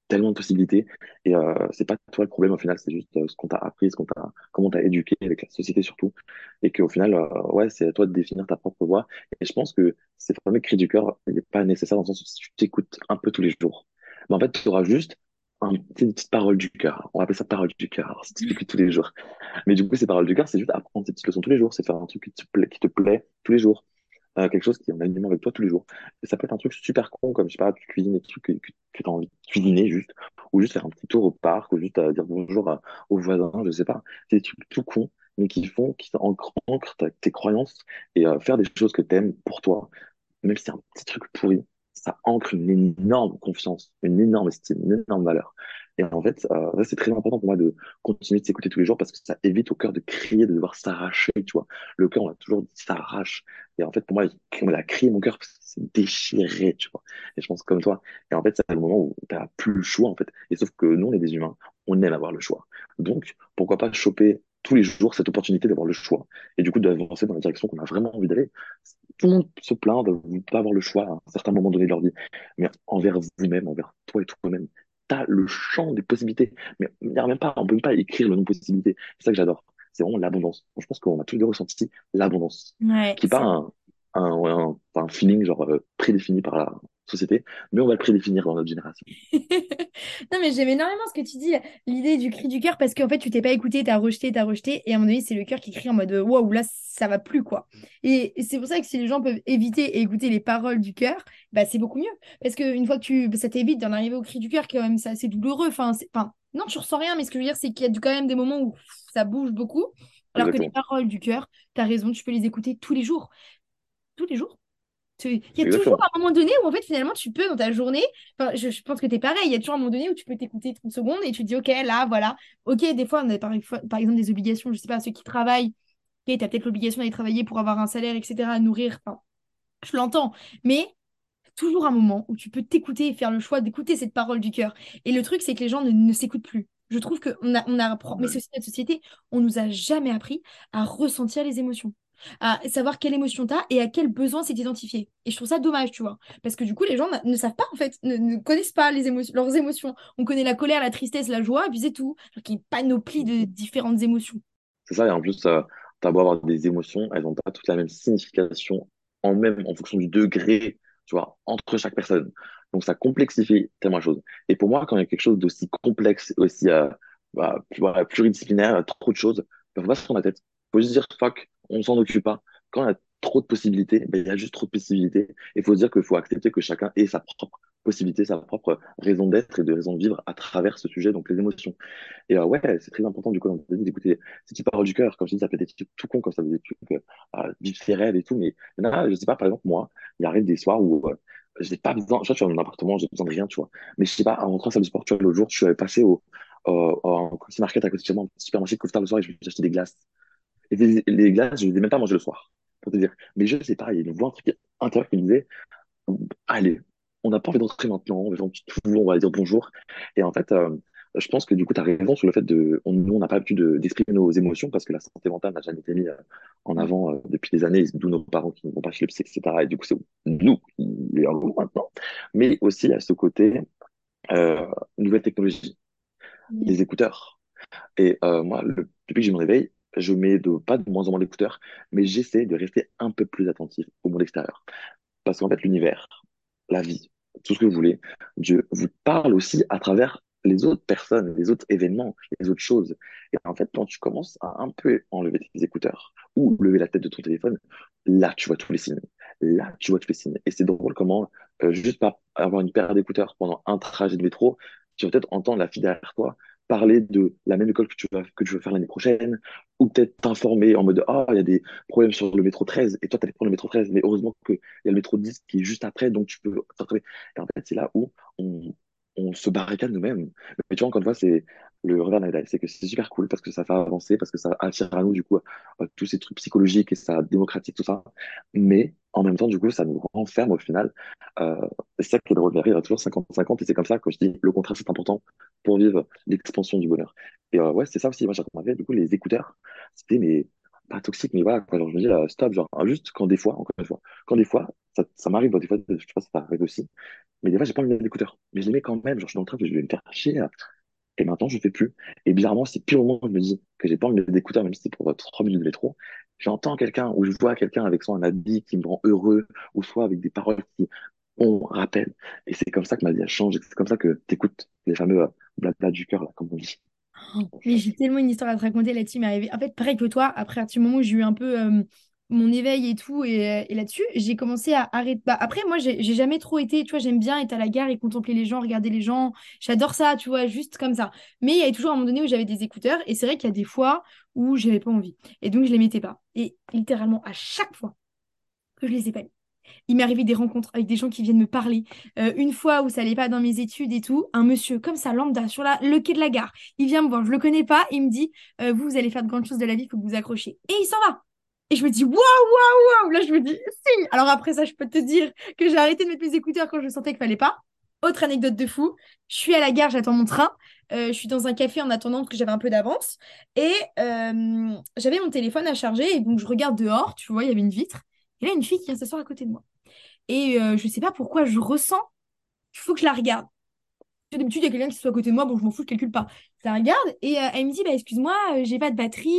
tellement de possibilités. Et euh, c'est pas toi le problème au final, c'est juste euh, ce qu'on t'a appris, ce qu'on t'a, comment t'as éduqué avec la société surtout. Et qu'au final, euh, ouais, c'est à toi de définir ta propre voie. Et je pense que ces fameux cris du cœur, il n'est pas nécessaire dans le sens où tu t'écoutes un peu tous les jours, mais en fait, tu auras juste un- une petite parole du cœur. On va appeler ça parole du cœur. Si tu t'écoutes tous les jours. Mais du coup, ces paroles du cœur, c'est juste apprendre ces petites leçons tous les jours. C'est faire un truc qui te plaît tous les jours quelque chose qui est en alignement avec toi tous les jours. Et ça peut être un truc super con, comme, je sais pas, tu cuisines des trucs que, que, tu as envie de cuisiner juste, ou juste faire un petit tour au parc, ou juste dire bonjour aux voisins, je sais pas. C'est des trucs tout cons, mais qui font, qui ancrent, tes croyances et euh, faire des choses que tu aimes pour toi, même si c'est un petit truc pourri. Ça ancre une énorme confiance, une énorme estime, une énorme valeur. Et en fait, euh, c'est très important pour moi de continuer de s'écouter tous les jours parce que ça évite au cœur de crier, de devoir s'arracher, tu vois. Le cœur, on a toujours dit s'arrache. Et en fait, pour moi, on a crié mon cœur parce c'est déchiré, tu vois. Et je pense comme toi. Et en fait, c'est le moment où tu n'as plus le choix, en fait. Et sauf que nous, on est des humains, on aime avoir le choix. Donc, pourquoi pas choper tous les jours cette opportunité d'avoir le choix et du coup d'avancer dans la direction qu'on a vraiment envie d'aller. Tout le monde se plaint de ne pas avoir le choix à un certain moment donné de leur vie, mais envers vous-même, envers toi et toi-même, tu as le champ des possibilités. Mais il n'y a même pas, on peut même pas écrire le nom possibilité. C'est ça que j'adore. C'est vraiment l'abondance. Je pense qu'on a tous les deux ressenti l'abondance, Ouais, qui n'est pas un, un, un, un feeling genre euh, prédéfini par la société, mais on va le prédéfinir dans notre génération. Non, mais j'aime énormément ce que tu dis, l'idée du cri du cœur, parce qu'en fait, tu t'es pas écouté, t'as rejeté, t'as rejeté, et à un moment donné, c'est le cœur qui crie en mode waouh, là, ça va plus, quoi. Et, et c'est pour ça que si les gens peuvent éviter et écouter les paroles du cœur, bah, c'est beaucoup mieux. Parce qu'une fois que tu. Ça t'évite d'en arriver au cri du cœur, quand même, c'est assez douloureux. Enfin, enfin, non, tu ressens rien, mais ce que je veux dire, c'est qu'il y a quand même des moments où ça bouge beaucoup. Alors que les paroles du cœur, t'as raison, tu peux les écouter tous les jours. Tous les jours. Il y a toujours un moment donné où en fait finalement tu peux dans ta journée, enfin, je, je pense que tu es pareil, il y a toujours un moment donné où tu peux t'écouter 30 secondes et tu te dis ok là voilà, ok des fois on a par, par exemple des obligations, je sais pas, ceux qui travaillent, ok tu as peut-être l'obligation d'aller travailler pour avoir un salaire etc à nourrir, enfin, je l'entends, mais toujours un moment où tu peux t'écouter et faire le choix d'écouter cette parole du cœur. Et le truc c'est que les gens ne, ne s'écoutent plus. Je trouve qu'on a, on a, mais Ouais. ceci, notre société, on nous a jamais appris à ressentir les émotions à savoir quelle émotion tu as et à quel besoin c'est identifié. Et je trouve ça dommage, tu vois. Parce que du coup, les gens ne savent pas, en fait, ne, connaissent pas les émotions, leurs émotions. On connaît la colère, la tristesse, la joie, puis c'est tout. Alors qu'il y a une panoplie de différentes émotions. C'est ça, et en plus, euh, t'as beau avoir des émotions, elles n'ont pas toutes la même signification en même, en fonction du degré, tu vois, entre chaque personne. Donc ça complexifie tellement la chose. Et pour moi, quand il y a quelque chose d'aussi complexe, aussi euh, bah, pluridisciplinaire, trop de choses, il faut pas se prendre la tête. faut juste dire fuck, on s'en occupe pas. Quand y a trop de possibilités, ben, il y a juste trop de possibilités. Il faut dire qu'il faut accepter que chacun ait sa propre possibilité, sa propre raison d'être et de raison de vivre à travers ce sujet, donc les émotions. Et euh, ouais, c'est très important du coup d'écouter ces petites paroles du cœur. Comme je dis, ça peut être des trucs tout con, comme ça fait des trucs euh, vivre ses rêves et tout. Mais il y en je sais pas, par exemple, moi, il arrive des soirs où euh, j'ai pas besoin, vois, je suis dans mon appartement, j'ai besoin de rien, tu vois. Mais je sais pas, en rentrant à salle de sport, tu vois, l'autre jour, je suis passé au, au, au Coty Market à côté de supermarché tard le soir et je me suis des glaces. Et les, les glaces, je les ai même pas mangées le soir, pour te dire. Mais je sais pas, il y a une voix intérieure qui me disait, allez, on n'a pas envie d'entrer maintenant, on va faire un petit tour, on va dire bonjour. Et en fait, euh, je pense que du coup, tu as raison sur le fait de. On, nous, on n'a pas l'habitude de- d'exprimer nos émotions parce que la santé mentale n'a jamais été mise euh, en avant euh, depuis des années, d'où nos parents qui ne vont pas chez le psy, etc. Et du coup, c'est nous qui les avons maintenant. Mais aussi à ce côté, euh, nouvelle technologie, les écouteurs. Et euh, moi, le- depuis que j'ai mon réveil, je mets de, pas de moins en moins d'écouteurs, mais j'essaie de rester un peu plus attentif au monde extérieur. Parce qu'en fait, l'univers, la vie, tout ce que vous voulez, Dieu vous parle aussi à travers les autres personnes, les autres événements, les autres choses. Et en fait, quand tu commences à un peu enlever tes écouteurs ou lever la tête de ton téléphone, là, tu vois tous les signes. Là, tu vois tous les signes. Et c'est drôle comment, euh, juste par avoir une paire d'écouteurs pendant un trajet de métro, tu vas peut-être entendre la fille derrière toi parler de la même école que tu vas, que tu veux faire l'année prochaine, ou peut-être t'informer en mode, ah, il y a des problèmes sur le métro 13, et toi, tu allais prendre le métro 13, mais heureusement qu'il y a le métro 10 qui est juste après, donc tu peux t'attraper. Et en fait, c'est là où on, on se barricade nous-mêmes. Mais tu vois, encore une fois, c'est le revers de la médaille, c'est que c'est super cool parce que ça fait avancer, parce que ça attire à nous, du coup, tous ces trucs psychologiques et ça démocratise tout ça. Mais en même temps, du coup, ça nous renferme au final. Euh, c'est ça qui est drôle, il y a toujours 50-50, et c'est comme ça que je dis, le contraire, c'est important pour vivre l'expansion du bonheur. Et euh, ouais, c'est ça aussi, moi, j'ai remarqué, du coup, les écouteurs, c'était mes pas toxique, mais voilà, quoi, genre, je me dis, là, stop, genre, juste quand des fois, encore une fois, quand des fois, ça, ça m'arrive, des fois, je sais pas si ça t'arrive aussi, mais des fois, j'ai pas envie d'écouteurs, mais je les mets quand même, genre, je suis dans le train, je vais me faire chier, et maintenant, je fais plus. Et bizarrement, c'est pire au moment où je me dis que j'ai pas envie d'écouteurs, même si c'est pour euh, trois minutes de métro, j'entends quelqu'un, ou je vois quelqu'un avec soit un habit qui me rend heureux, ou soit avec des paroles qui, on rappelle. Et c'est comme ça que ma vie a changé, c'est comme ça que t'écoutes les fameux euh, blabla du cœur, là, comme on dit. Mais j'ai tellement une histoire à te raconter là-dessus, mais. En fait, pareil que toi, après, partir du moment où j'ai eu un peu euh, mon éveil et tout, et, euh, et là-dessus, j'ai commencé à arrêter. Bah, après, moi, j'ai jamais trop été, tu vois, j'aime bien être à la gare et contempler les gens, regarder les gens. J'adore ça, tu vois, juste comme ça. Mais il y avait toujours un moment donné où j'avais des écouteurs, et c'est vrai qu'il y a des fois où j'avais pas envie. Et donc, je les mettais pas. Et littéralement, à chaque fois que je les ai pas mis, Il m'est arrivé des rencontres avec des gens qui viennent me parler. Euh, une fois où ça allait pas dans mes études et tout, un monsieur comme ça, lambda, sur le quai de la gare, il vient me voir, je le connais pas, il me dit euh, Vous, vous allez faire de grandes choses de la vie, il faut que vous accrochiez. Et il s'en va. Et je me dis Waouh, waouh, waouh Là, je me dis Si Alors après ça, je peux te dire que j'ai arrêté de mettre mes écouteurs quand je sentais qu'il fallait pas. Autre anecdote de fou, je suis à la gare, j'attends mon train. Euh, je suis dans un café en attendant que j'avais un peu d'avance. Et j'avais mon téléphone à charger. Et donc, je regarde dehors, tu vois, il y avait une vitre. Et là, une fille qui vient s'asseoir à côté de moi. Et euh, je sais pas pourquoi je ressens qu'il faut que je la regarde. D'habitude, il y a quelqu'un qui soit à côté de moi, bon, je m'en fous, je calcule pas. La regarde et euh, elle me dit bah, Excuse-moi, euh, j'ai pas de batterie,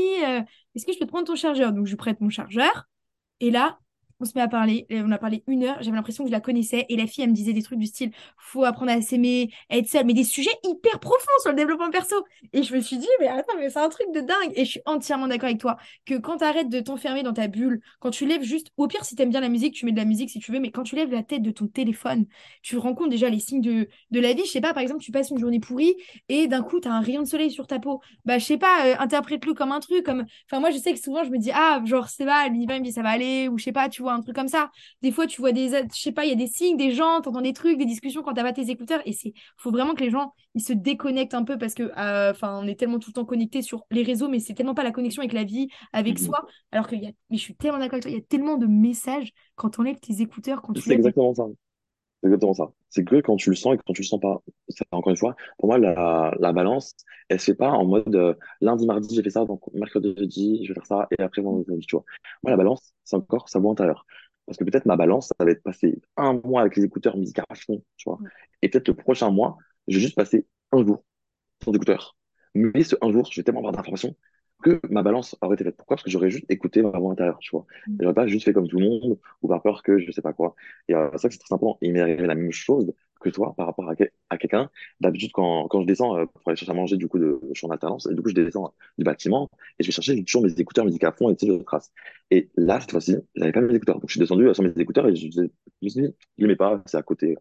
est-ce que je peux te prendre ton chargeur? Donc, je prête mon chargeur. Et là, on se met à parler, on a parlé une heure, j'avais l'impression que je la connaissais, et la fille, elle me disait des trucs du style, faut apprendre à s'aimer, être seule, mais des sujets hyper profonds sur le développement perso. Et je me suis dit, mais attends, mais c'est un truc de dingue. Et je suis entièrement d'accord avec toi, que quand tu arrêtes de t'enfermer dans ta bulle, quand tu lèves juste, au pire, si tu aimes bien la musique, tu mets de la musique si tu veux, mais quand tu lèves la tête de ton téléphone, tu rencontres déjà les signes de, la vie. Je sais pas, par exemple, tu passes une journée pourrie, et d'un coup, tu as un rayon de soleil sur ta peau. Bah, je sais pas, euh, interprète-le comme un truc, comme, enfin, moi, je sais que souvent, je me dis, ah, genre, c'est pas, l'univers ça va aller, ou je sais pas, tu vois, un truc comme ça. Des fois, tu vois des, je sais pas, il y a des signes, des gens, entends des trucs, des discussions quand t'as pas tes écouteurs. Et c'est, faut vraiment que les gens, ils se déconnectent un peu parce que, euh, enfin, on est tellement tout le temps connectés sur les réseaux, mais c'est tellement pas la connexion avec la vie, avec soi. Alors qu'il y a, mais je suis tellement d'accord avec toi, il y a tellement de messages quand t'enlèves tes écouteurs, quand tu C'est exactement ça. C'est exactement ça. C'est que quand tu le sens et quand tu le sens pas, encore une fois, pour moi, la, la balance, elle se fait pas en mode euh, lundi, mardi, j'ai fait ça, donc mercredi, jeudi, je vais faire ça, et après vendredi, tu vois. Moi, la balance, c'est encore sa voix intérieure. Parce que peut-être ma balance, ça va être passé un mois avec les écouteurs musique à fond, tu vois. Et peut-être le prochain mois, je vais juste passer un jour sans écouteurs. Mais ce un jour, je vais tellement avoir d'informations que ma balance aurait été faite. Pourquoi? Parce que j'aurais juste écouté ma voix intérieure, tu vois. Et J'aurais pas juste fait comme tout le monde ou par peur que je sais pas quoi. Et euh, ça, c'est très important. Et il m'est arrivé la même chose que toi par rapport à, que- à quelqu'un. D'habitude, quand, quand je descends euh, pour aller chercher à manger, du coup, de, je suis en alternance, et du coup, je descends du bâtiment et je vais chercher toujours mes écouteurs musique à fond et tu sais, je trace. Et là, cette fois-ci, j'avais pas mes écouteurs. Donc, je suis descendu euh, sans mes écouteurs et je, je, je me suis dit, je les mets pas, c'est à côté.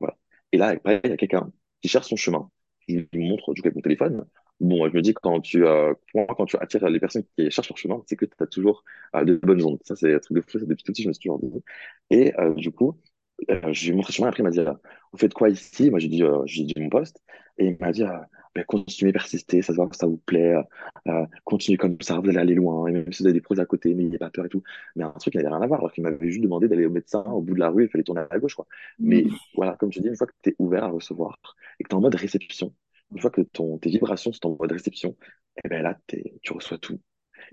Voilà. Et là, après, il y a quelqu'un qui cherche son chemin. Il me montre du coup avec mon téléphone. Bon, je me dis que quand tu, euh, quand tu attires les personnes qui cherchent leur chemin, c'est que tu as toujours euh, de bonnes ondes. Ça, c'est un truc de fou. ça, Depuis tout petit, je me suis toujours dit. Et euh, du coup, euh, je lui ai montré le chemin. Après, il m'a dit, vous faites quoi ici? Moi, j'ai dit, j'ai dit mon poste. Et il m'a dit, ben, continuez, persistez, ça se voit que ça vous plaît. Continuez comme ça, vous allez aller loin. Et même si vous avez des projets à côté, n'ayez pas peur et tout. Mais un truc qui n'avait rien à voir, alors qu'il m'avait juste demandé d'aller au médecin au bout de la rue, il fallait tourner à gauche, quoi. Mais Mm. voilà, comme je dis, une fois que tu es ouvert à recevoir et que tu es en mode réception, une fois que ton, tes vibrations sont en mode réception, et ben là, tu reçois tout.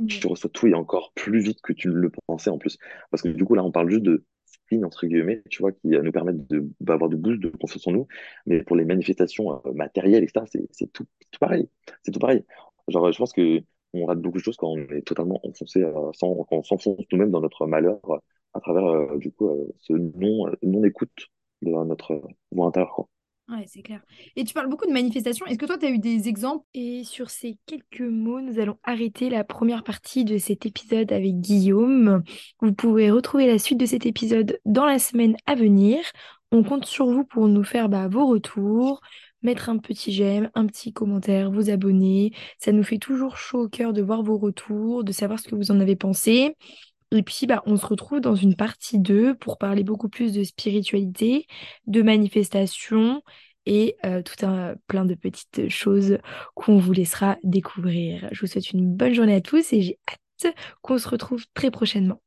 Tu reçois tout et encore plus vite que tu ne le pensais en plus. Parce que du coup, là, on parle juste de signes, entre guillemets, tu vois, qui euh, nous permettent de, d'avoir de boost de confiance en nous. Mais pour les manifestations euh, matérielles, etc., c'est, tout, tout pareil. C'est tout pareil. Genre, je pense que on rate beaucoup de choses quand on est totalement enfoncé, euh, sans, quand on s'enfonce nous-mêmes dans notre malheur euh, à travers, du coup, ce non, non-écoute de notre voix intérieure, quoi. Ouais, c'est clair. Et tu parles beaucoup de manifestations. Est-ce que toi, tu as eu des exemples? Et sur ces quelques mots, nous allons arrêter la première partie de cet épisode avec Guillaume. Vous pouvez retrouver la suite de cet épisode dans la semaine à venir. On compte sur vous pour nous faire bah, vos retours, mettre un petit j'aime, un petit commentaire, vous abonner. Ça nous fait toujours chaud au cœur de voir vos retours, de savoir ce que vous en avez pensé. Et puis, bah, on se retrouve dans une partie 2 pour parler beaucoup plus de spiritualité, de manifestation et euh, tout un plein de petites choses qu'on vous laissera découvrir. Je vous souhaite une bonne journée à tous et j'ai hâte qu'on se retrouve très prochainement.